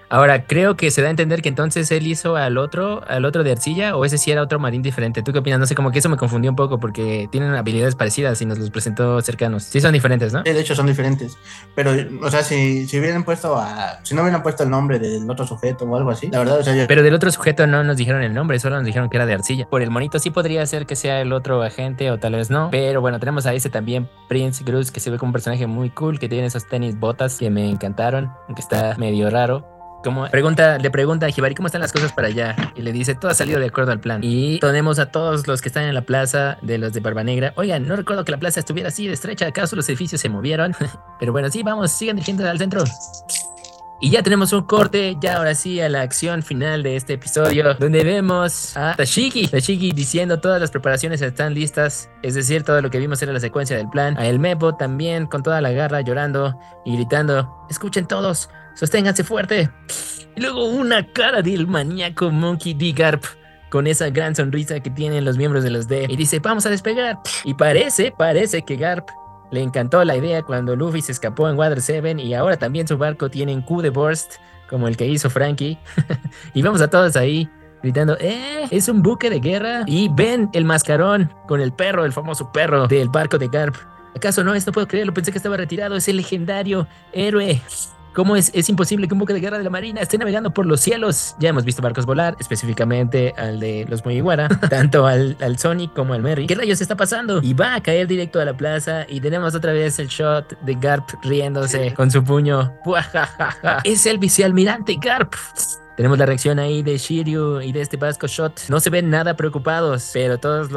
Ahora, creo que se da a entender que entonces él hizo al otro, al otro de arcilla, o ese sí era otro marín diferente. ¿Tú qué opinas? No sé, como que eso me confundió un poco porque tienen habilidades parecidas y nos los presentó cercanos. Sí, son diferentes, ¿no? Sí, de hecho son diferentes. Pero, o sea, si, si hubieran puesto a. Si no hubieran puesto el nombre del otro sujeto o algo así, la verdad, o sea, Pero del otro sujeto no nos dijeron el nombre, solo nos dijeron que era de arcilla. Por el monito sí podría ser que sea el otro agente o tal vez no. Pero bueno, tenemos a ese también, Prince Cruz, que se ve como un personaje muy cool, que tiene esos tenis botas que me encantaron, aunque está medio raro. Como pregunta, le pregunta a Jibari cómo están las cosas para allá y le dice todo ha salido de acuerdo al plan. Y tenemos a todos los que están en la plaza de los de Barba Negra. Oigan, no recuerdo que la plaza estuviera así de estrecha, acaso los edificios se movieron. Pero bueno, sí, vamos, sigan dirigiendo al centro. Y ya tenemos un corte, ya ahora sí, a la acción final de este episodio, donde vemos a Tashiki, Tashiki diciendo todas las preparaciones están listas, es decir, todo lo que vimos era la secuencia del plan, a el Mepo también con toda la garra llorando y gritando, escuchen todos, sosténganse fuerte. Y luego una cara del maníaco Monkey D. Garp con esa gran sonrisa que tienen los miembros de los D y dice, vamos a despegar. Y parece, parece que Garp le encantó la idea cuando Luffy se escapó en Water 7 y ahora también su barco tiene un Q de burst como el que hizo Frankie. y vamos a todos ahí gritando, ¡eh! Es un buque de guerra. Y ven el mascarón con el perro, el famoso perro del barco de Garp. ¿Acaso no? Esto puedo creerlo. Pensé que estaba retirado. Es el legendario héroe. ¿Cómo es, es imposible que un buque de guerra de la Marina esté navegando por los cielos? Ya hemos visto barcos volar, específicamente al de los Mugiwara, tanto al, al Sonic como al Merry. ¿Qué rayos está pasando? Y va a caer directo a la plaza y tenemos otra vez el shot de Garp riéndose con su puño. Es el vicealmirante Garp. Tenemos la reacción ahí de Shiryu y de este Vasco Shot. No se ven nada preocupados, pero todos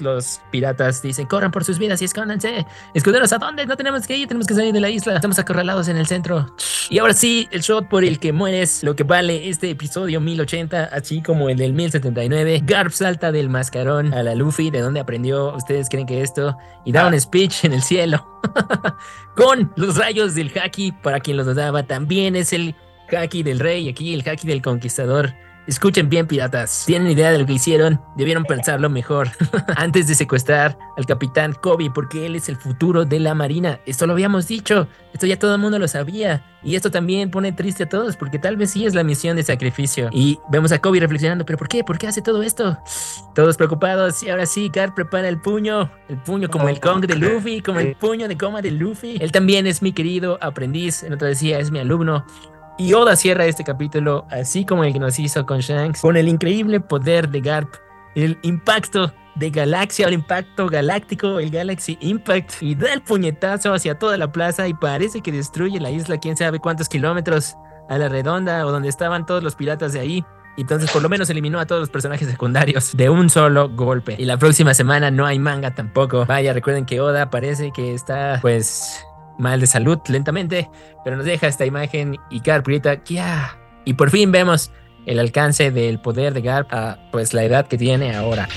los, piratas dicen, corran por sus vidas y escóndanse. Escuderos, ¿a dónde? No tenemos que ir, tenemos que salir de la isla. Estamos acorralados en el centro. Y ahora sí, el shot por el que mueres, lo que vale este episodio 1080, así como el del 1079. Garp salta del mascarón a la Luffy, de donde aprendió, ustedes creen que esto, y da un speech en el cielo. Con los rayos del haki, para quien los daba, también es el haki del rey, aquí el haki del conquistador. Escuchen bien, piratas. ¿Tienen idea de lo que hicieron? Debieron pensarlo mejor antes de secuestrar al capitán Kobe, porque él es el futuro de la marina. Esto lo habíamos dicho. Esto ya todo el mundo lo sabía. Y esto también pone triste a todos, porque tal vez sí es la misión de sacrificio. Y vemos a Kobe reflexionando, ¿pero por qué? ¿Por qué hace todo esto? Todos preocupados. Y ahora sí, Gar prepara el puño. El puño como el Kong de Luffy, como el puño de coma de Luffy. Él también es mi querido aprendiz. En otra decía, es mi alumno. Y Oda cierra este capítulo, así como el que nos hizo con Shanks, con el increíble poder de Garp, el impacto de galaxia, el impacto galáctico, el Galaxy Impact, y da el puñetazo hacia toda la plaza y parece que destruye la isla, quién sabe cuántos kilómetros a la redonda o donde estaban todos los piratas de ahí. Entonces por lo menos eliminó a todos los personajes secundarios de un solo golpe. Y la próxima semana no hay manga tampoco. Vaya, recuerden que Oda parece que está pues mal de salud lentamente, pero nos deja esta imagen y Garp grita ¡Kia! Y por fin vemos el alcance del poder de Garp a pues la edad que tiene ahora.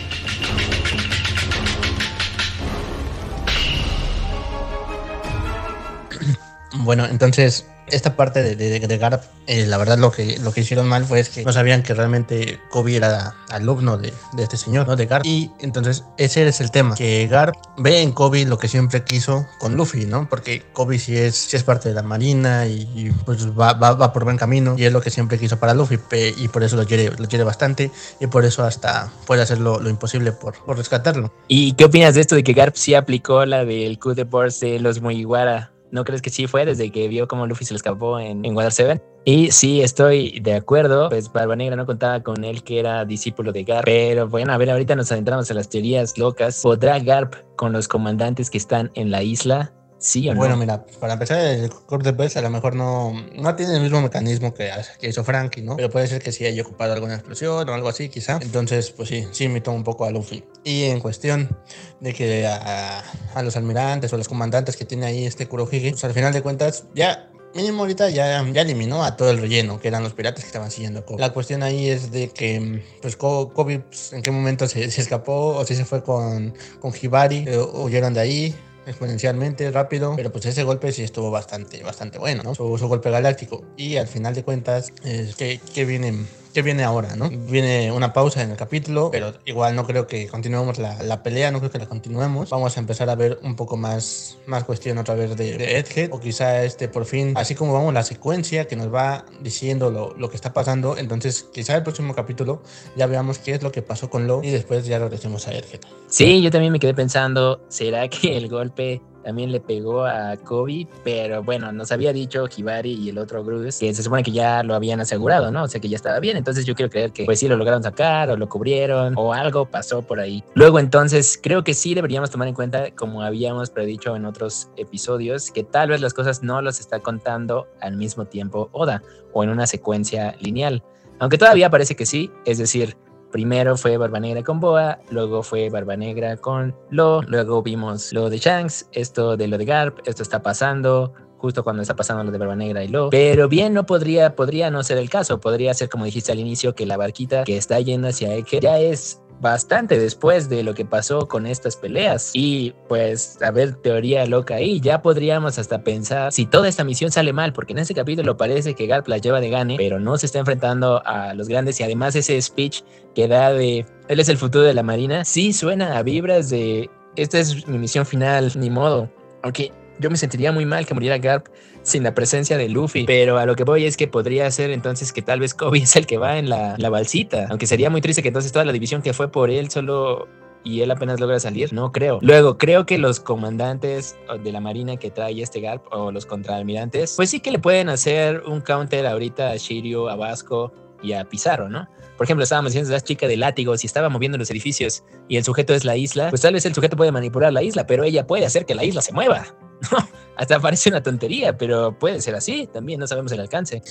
Bueno, entonces esta parte de, de, de Garp, eh, la verdad lo que, lo que hicieron mal fue es que no sabían que realmente Kobe era alumno de, de este señor, ¿no? De Garp. Y entonces ese es el tema, que Garp ve en Kobe lo que siempre quiso con Luffy, ¿no? Porque Kobe sí es, sí es parte de la marina y, pues va, va, por buen camino y es lo que siempre quiso para Luffy y por eso lo quiere, lo quiere bastante y por eso hasta puede hacer lo, imposible por, por, rescatarlo. ¿Y qué opinas de esto de que Garp sí aplicó la del Coup de de los Mugiwara? ¿No crees que sí fue desde que vio cómo Luffy se le escapó en, en Water 7? Y sí, estoy de acuerdo. Pues Barba Negra no contaba con él que era discípulo de Garp. Pero bueno, a ver, ahorita nos adentramos en las teorías locas. ¿Podrá Garp con los comandantes que están en la isla? ¿Sí o no? Bueno, mira, para empezar, el corte pues a lo mejor no, no tiene el mismo mecanismo que, que hizo Frankie, ¿no? Pero puede ser que sí haya ocupado alguna explosión o algo así, quizá. Entonces, pues sí, sí imitó un poco a Luffy. Y en cuestión de que a, a los almirantes o los comandantes que tiene ahí este Kurohige, pues al final de cuentas, ya mínimo ahorita ya, ya eliminó a todo el relleno, que eran los piratas que estaban siguiendo a Kobe. La cuestión ahí es de que, pues, Kobe, pues, en qué momento se, se, escapó, o si se fue con, con Hibari, eh, huyeron de ahí, exponencialmente rápido, pero pues ese golpe sí estuvo bastante, bastante bueno, ¿no? Su, golpe galáctico. Y al final de cuentas, eh, ¿qué, qué viene? ¿Qué viene ahora, no? Viene una pausa en el capítulo, pero igual no creo que continuemos la, la, pelea, no creo que la continuemos. Vamos a empezar a ver un poco más, más cuestión otra vez de, de Edgehead, o quizá este por fin, así como vamos la secuencia que nos va diciendo lo, lo, que está pasando, entonces quizá el próximo capítulo ya veamos qué es lo que pasó con Lo y después ya regresemos a Edgehead. Sí, yo también me quedé pensando, ¿será que el golpe también le pegó a Kobe, pero bueno, nos había dicho Hibari y el otro Bruce que se supone que ya lo habían asegurado, ¿no? O sea que ya estaba bien, entonces yo quiero creer que pues sí lo lograron sacar o lo cubrieron o algo pasó por ahí. Luego entonces creo que sí deberíamos tomar en cuenta, como habíamos predicho en otros episodios, que tal vez las cosas no los está contando al mismo tiempo Oda o en una secuencia lineal. Aunque todavía parece que sí, es decir, Primero fue Barba Negra con Boa, luego fue Barba Negra con Lo, luego vimos lo de Shanks, esto de lo de Garp, esto está pasando justo cuando está pasando lo de Barba Negra y Lo. Pero bien, no podría, podría no ser el caso, podría ser como dijiste al inicio que la barquita que está yendo hacia Egghead ya es bastante después de lo que pasó con estas peleas. Y pues, a ver, teoría loca ahí, ya podríamos hasta pensar si toda esta misión sale mal, porque en este capítulo parece que Garp la lleva de gane, pero no se está enfrentando a los grandes y además ese speech que da de él es el futuro de la marina, sí suena a vibras de esta es mi misión final, ni modo. Aunque yo me sentiría muy mal que muriera Garp sin la presencia de Luffy. Pero a lo que voy es que podría ser entonces que tal vez Kobe es el que va en la, la balsita. Aunque sería muy triste que entonces toda la división que fue por él solo y él apenas logra salir, no creo. Luego, creo que los comandantes de la marina que trae este Garp o los contraalmirantes, pues sí que le pueden hacer un counter ahorita a Shiryu, a Vasco y a Pizarro, ¿no? Por ejemplo, estábamos diciendo esa chica de látigos y estaba moviendo los edificios y el sujeto es la isla, pues tal vez el sujeto puede manipular la isla, pero ella puede hacer que la isla se mueva. Hasta parece una tontería, pero puede ser así, también no sabemos el alcance.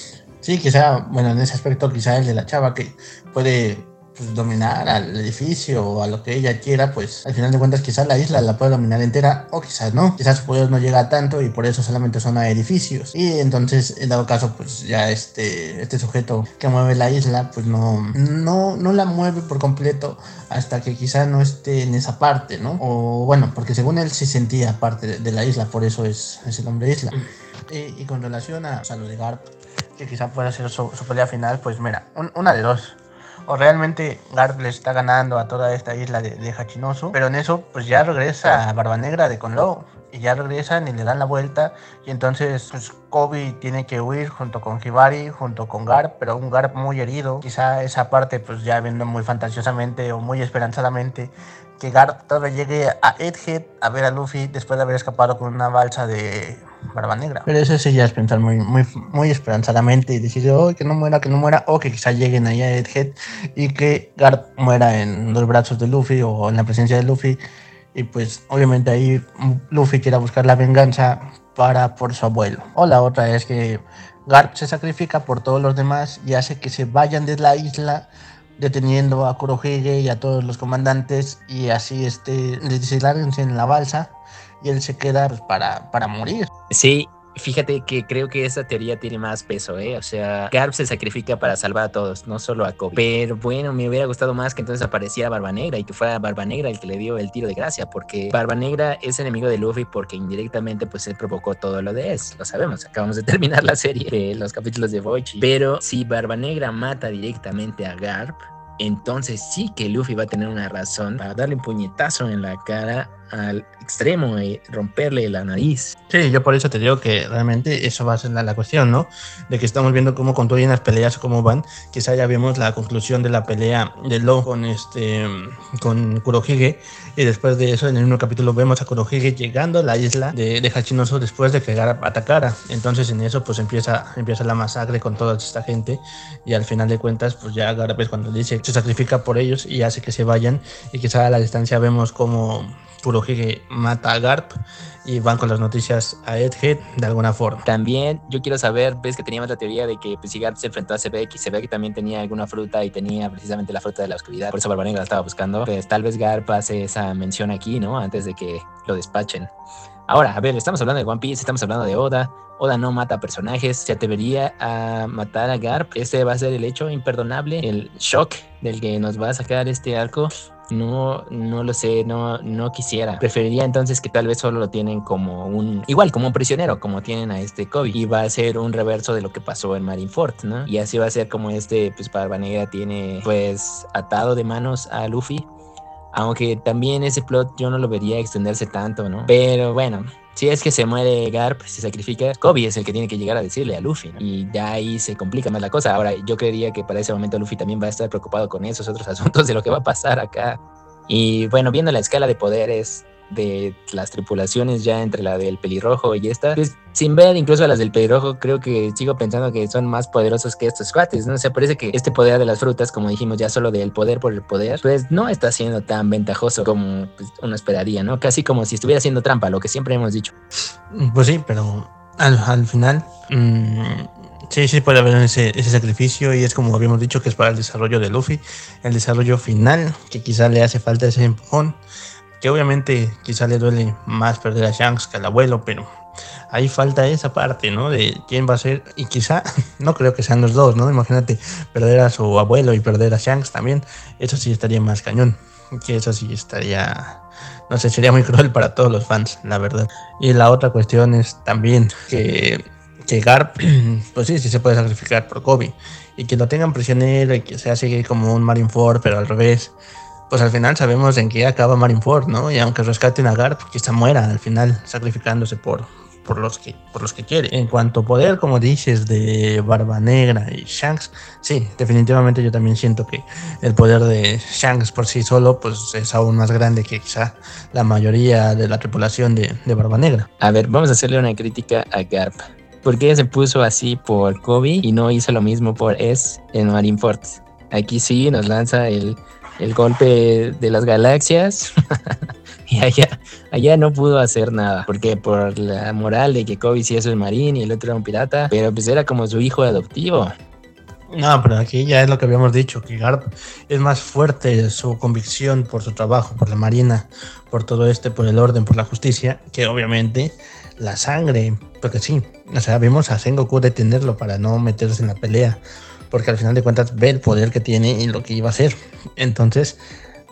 Sí, quizá, bueno, en ese aspecto quizá el de la chava que puede pues, dominar al edificio o a lo que ella quiera, pues al final de cuentas quizás la isla la puede dominar entera o quizás no. Quizás su poder no llega tanto y por eso solamente son a edificios. Y entonces, en dado caso, pues ya este, este sujeto que mueve la isla, pues no, no, no la mueve por completo hasta que quizá no esté en esa parte, ¿no? O bueno, porque según él se sentía parte de, la isla, por eso es, ese el nombre isla. Y, con relación a, o lo de Garp, que quizá pueda ser su, pelea final, pues mira, una de dos o realmente Garp le está ganando a toda esta isla de, de Hachinosu, pero en eso pues ya regresa a Barba Negra de Conlo y ya regresan y le dan la vuelta y entonces pues Kobe tiene que huir junto con Hibari, junto con Garp, pero un Garp muy herido, quizá esa parte pues ya viendo muy fantasiosamente o muy esperanzadamente que Garp todavía llegue a Egghead a ver a Luffy después de haber escapado con una balsa de Barba Negra. Pero eso sí ya es pensar muy, muy, muy esperanzadamente y decir, oh, que no muera, que no muera, o que quizá lleguen ahí a Egghead y que Garp muera en los brazos de Luffy o en la presencia de Luffy. Y pues obviamente ahí Luffy quiera buscar la venganza para por su abuelo. O la otra es que Garp se sacrifica por todos los demás y hace que se vayan de la isla deteniendo a Kurohige y a todos los comandantes y así este, les en la balsa y él se queda pues, para, para morir. Sí, Fíjate que creo que esa teoría tiene más peso, ¿eh? O sea, Garp se sacrifica para salvar a todos, no solo a Kobe. Pero bueno, me hubiera gustado más que entonces apareciera Barba Negra y que fuera Barba Negra el que le dio el tiro de gracia, porque Barba Negra es enemigo de Luffy porque indirectamente pues él provocó todo lo de eso. Lo sabemos, acabamos de terminar la serie de los capítulos de Boichi. Pero si Barba Negra mata directamente a Garp, entonces sí que Luffy va a tener una razón para darle un puñetazo en la cara al extremo y romperle la nariz. Sí, yo por eso te digo que realmente eso va a ser la, cuestión, ¿no? De que estamos viendo cómo construyen las peleas, cómo van. Quizá ya vemos la conclusión de la pelea de Lo con este con Kurohige y después de eso en el mismo capítulo vemos a Kurohige llegando a la isla de, de Hachinoso después de que Gara atacara. Entonces en eso pues empieza, empieza la masacre con toda esta gente y al final de cuentas pues ya Gara pues cuando dice se sacrifica por ellos y hace que se vayan y quizá a la distancia vemos como Kurohige mata a Garp y van con las noticias a Edhead de alguna forma. También yo quiero saber, ves que teníamos la teoría de que pues, si Garp se enfrentó a Sebek y Sebek también tenía alguna fruta y tenía precisamente la fruta de la oscuridad, por eso Barbanegra la estaba buscando, pues tal vez Garp hace esa mención aquí, ¿no? Antes de que lo despachen. Ahora, a ver, estamos hablando de One Piece, estamos hablando de Oda. Oda no mata personajes, se atrevería a matar a Garp. Ese va a ser el hecho imperdonable, el shock del que nos va a sacar este arco. No, no lo sé, no, no quisiera. Preferiría entonces que tal vez solo lo tienen como un, igual como un prisionero, como tienen a este Kobe. Y va a ser un reverso de lo que pasó en Marineford, ¿no? Y así va a ser como este, pues Barba Negra tiene, pues, atado de manos a Luffy. Aunque también ese plot yo no lo vería extenderse tanto, ¿no? Pero bueno, si es que se muere Garp, se sacrifica, Kobe es el que tiene que llegar a decirle a Luffy, ¿no? Y ya ahí se complica más la cosa. Ahora, yo creería que para ese momento Luffy también va a estar preocupado con esos otros asuntos de lo que va a pasar acá. Y bueno, viendo la escala de poderes de las tripulaciones ya entre la del pelirrojo y esta, pues sin ver incluso a las del pelirrojo, creo que sigo pensando que son más poderosos que estos cuates, ¿no? O sea, parece que este poder de las frutas, como dijimos ya solo del poder por el poder, pues no está siendo tan ventajoso como pues, uno esperaría, ¿no? Casi como si estuviera haciendo trampa, lo que siempre hemos dicho. Pues sí, pero al, final... Mm, sí, sí puede haber ese, ese, sacrificio y es como habíamos dicho que es para el desarrollo de Luffy, el desarrollo final, que quizá le hace falta ese empujón, que obviamente quizá le duele más perder a Shanks que al abuelo, pero ahí falta esa parte, ¿no? De quién va a ser, y quizá, no creo que sean los dos, ¿no? Imagínate perder a su abuelo y perder a Shanks también, eso sí estaría más cañón, que eso sí estaría, no sé, sería muy cruel para todos los fans, la verdad. Y la otra cuestión es también que, Garp, pues sí, sí se puede sacrificar por Kobe, y que lo tengan prisionero y que sea así como un Marineford, pero al revés pues al final sabemos en qué acaba Marineford, ¿no? Y aunque rescaten a Garp, quizá muera al final sacrificándose por, por los que por los que quiere. En cuanto a poder, como dices, de Barba Negra y Shanks, sí, definitivamente yo también siento que el poder de Shanks por sí solo pues es aún más grande que quizá la mayoría de la tripulación de, de Barba Negra. A ver, vamos a hacerle una crítica a Garp. ¿Por qué se puso así por Kobe y no hizo lo mismo por S en Marineford? Aquí sí nos lanza el, el golpe de las galaxias y allá, allá no pudo hacer nada, porque por la moral de que Kobe sí es un marín y el otro era un pirata, pero pues era como su hijo adoptivo. No, pero aquí ya es lo que habíamos dicho, que Garp es más fuerte su convicción por su trabajo, por la marina, por todo este, por el orden, por la justicia, que obviamente la sangre, porque sí, o sea, vimos a Sengoku detenerlo para no meterse en la pelea, porque al final de cuentas ve el poder que tiene y lo que iba a hacer. Entonces,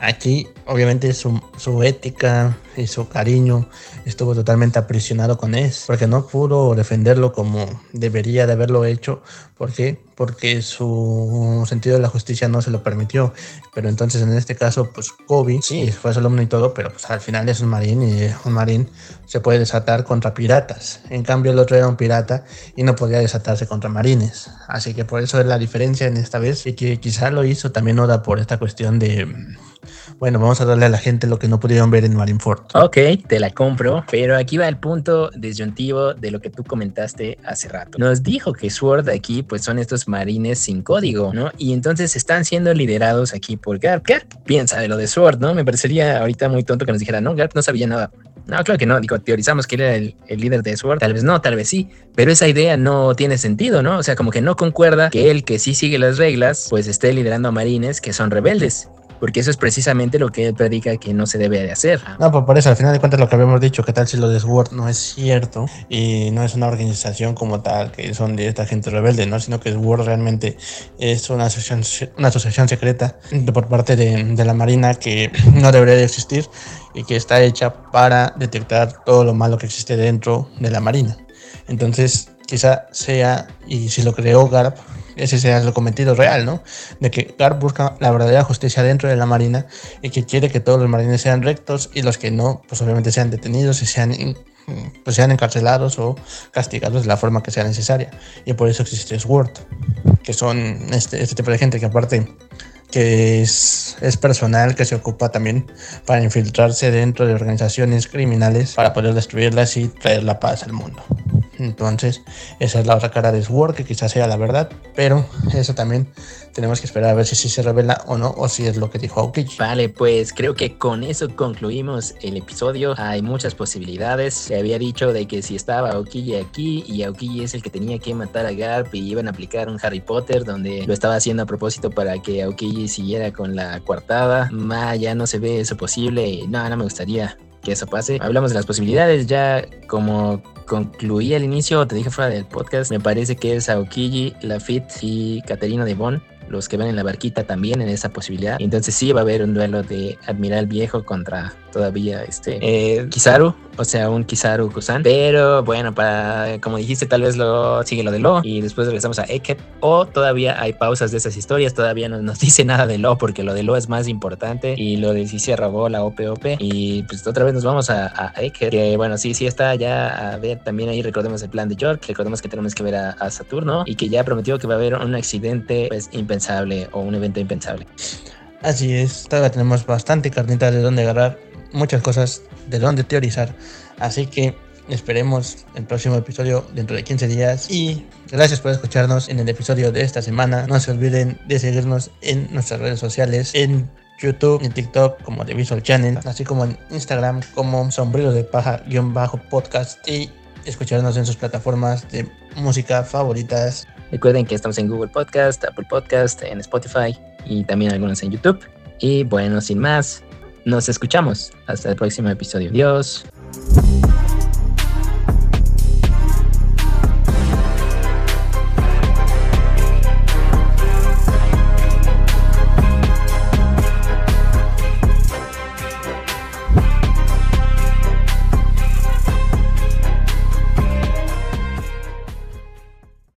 aquí obviamente su, ética y su cariño estuvo totalmente aprisionado con él, porque no pudo defenderlo como debería de haberlo hecho. ¿Por qué? Porque su sentido de la justicia no se lo permitió. Pero entonces en este caso, pues Kobe, sí, fue su alumno y todo, pero pues al final es un marín y un marín se puede desatar contra piratas. En cambio el otro era un pirata y no podía desatarse contra marines. Así que por eso es la diferencia en esta vez y que quizá lo hizo también Oda por esta cuestión de bueno, vamos a darle a la gente lo que no pudieron ver en Marineford. Ok, te la compro, pero aquí va el punto disyuntivo de lo que tú comentaste hace rato. Nos dijo que Sword aquí pues son estos marines sin código, ¿no? Y entonces están siendo liderados aquí por Garp. Garp piensa de lo de Sword, ¿no? Me parecería ahorita muy tonto que nos dijera, no, Garp no sabía nada. No, claro que no. Digo, teorizamos que era el, el, líder de Sword. Tal vez no, tal vez sí. Pero esa idea no tiene sentido, ¿no? O sea, como que no concuerda que él que sí sigue las reglas, pues esté liderando a marines que son rebeldes porque eso es precisamente lo que él predica que no se debe de hacer. No, pues por eso, al final de cuentas lo que habíamos dicho, que tal si lo de Sword no es cierto y no es una organización como tal, que son de esta gente rebelde, ¿no? Sino que Sword realmente es una asociación, una asociación secreta por parte de, de la Marina que no debería de existir y que está hecha para detectar todo lo malo que existe dentro de la Marina. Entonces, quizá sea, y si lo creó Garp, ese sea el cometido real, ¿no? De que Garp busca la verdadera justicia dentro de la Marina y que quiere que todos los marines sean rectos y los que no, pues obviamente sean detenidos y sean, pues sean encarcelados o castigados de la forma que sea necesaria. Y por eso existe SWORD, que son este, este tipo de gente que aparte que es, personal que se ocupa también para infiltrarse dentro de organizaciones criminales para poder destruirlas y traer la paz al mundo. Entonces, esa es la otra cara de Sword, que quizás sea la verdad, pero eso también tenemos que esperar a ver si, si se revela o no, o si es lo que dijo Aokiji. Vale, pues creo que con eso concluimos el episodio. Hay muchas posibilidades. Se había dicho de que si estaba Aokiji aquí y Aokiji es el que tenía que matar a Garp y iban a aplicar un Harry Potter donde lo estaba haciendo a propósito para que Aokiji siguiera con la coartada. Ma, ya no se ve eso posible. No, no me gustaría que eso pase. Hablamos de las posibilidades, ya como concluí al inicio, te dije fuera del podcast, me parece que es Aokiji, Lafitte y Caterina de Bon los que van en la barquita también en esa posibilidad. Entonces sí va a haber un duelo de Admiral Viejo contra todavía este eh, Kizaru, o sea, un Kizaru Kusan. Pero bueno, para como dijiste, tal vez lo sigue lo de Lo y después regresamos a Eket. O todavía hay pausas de esas historias, todavía no nos dice nada de Lo porque lo de Lo es más importante y lo de si se robó la OPOP. Y pues otra vez nos vamos a, a que bueno, sí, sí está ya a ver también ahí. Recordemos el plan de York, recordemos que tenemos que ver a, a Saturno y que ya prometió que va a haber un accidente pues impensable o un evento impensable. Así es, todavía tenemos bastante carnita de dónde agarrar muchas cosas de dónde teorizar. Así que esperemos el próximo episodio dentro de 15 días. Y gracias por escucharnos en el episodio de esta semana. No se olviden de seguirnos en nuestras redes sociales, en YouTube, en TikTok como The Visual Channel, así como en Instagram como Sombrero de Paja-podcast y escucharnos en sus plataformas de música favoritas. Recuerden que estamos en Google Podcast, Apple Podcast, en Spotify y también algunos en YouTube. Y bueno, sin más, nos escuchamos. Hasta el próximo episodio. Adiós.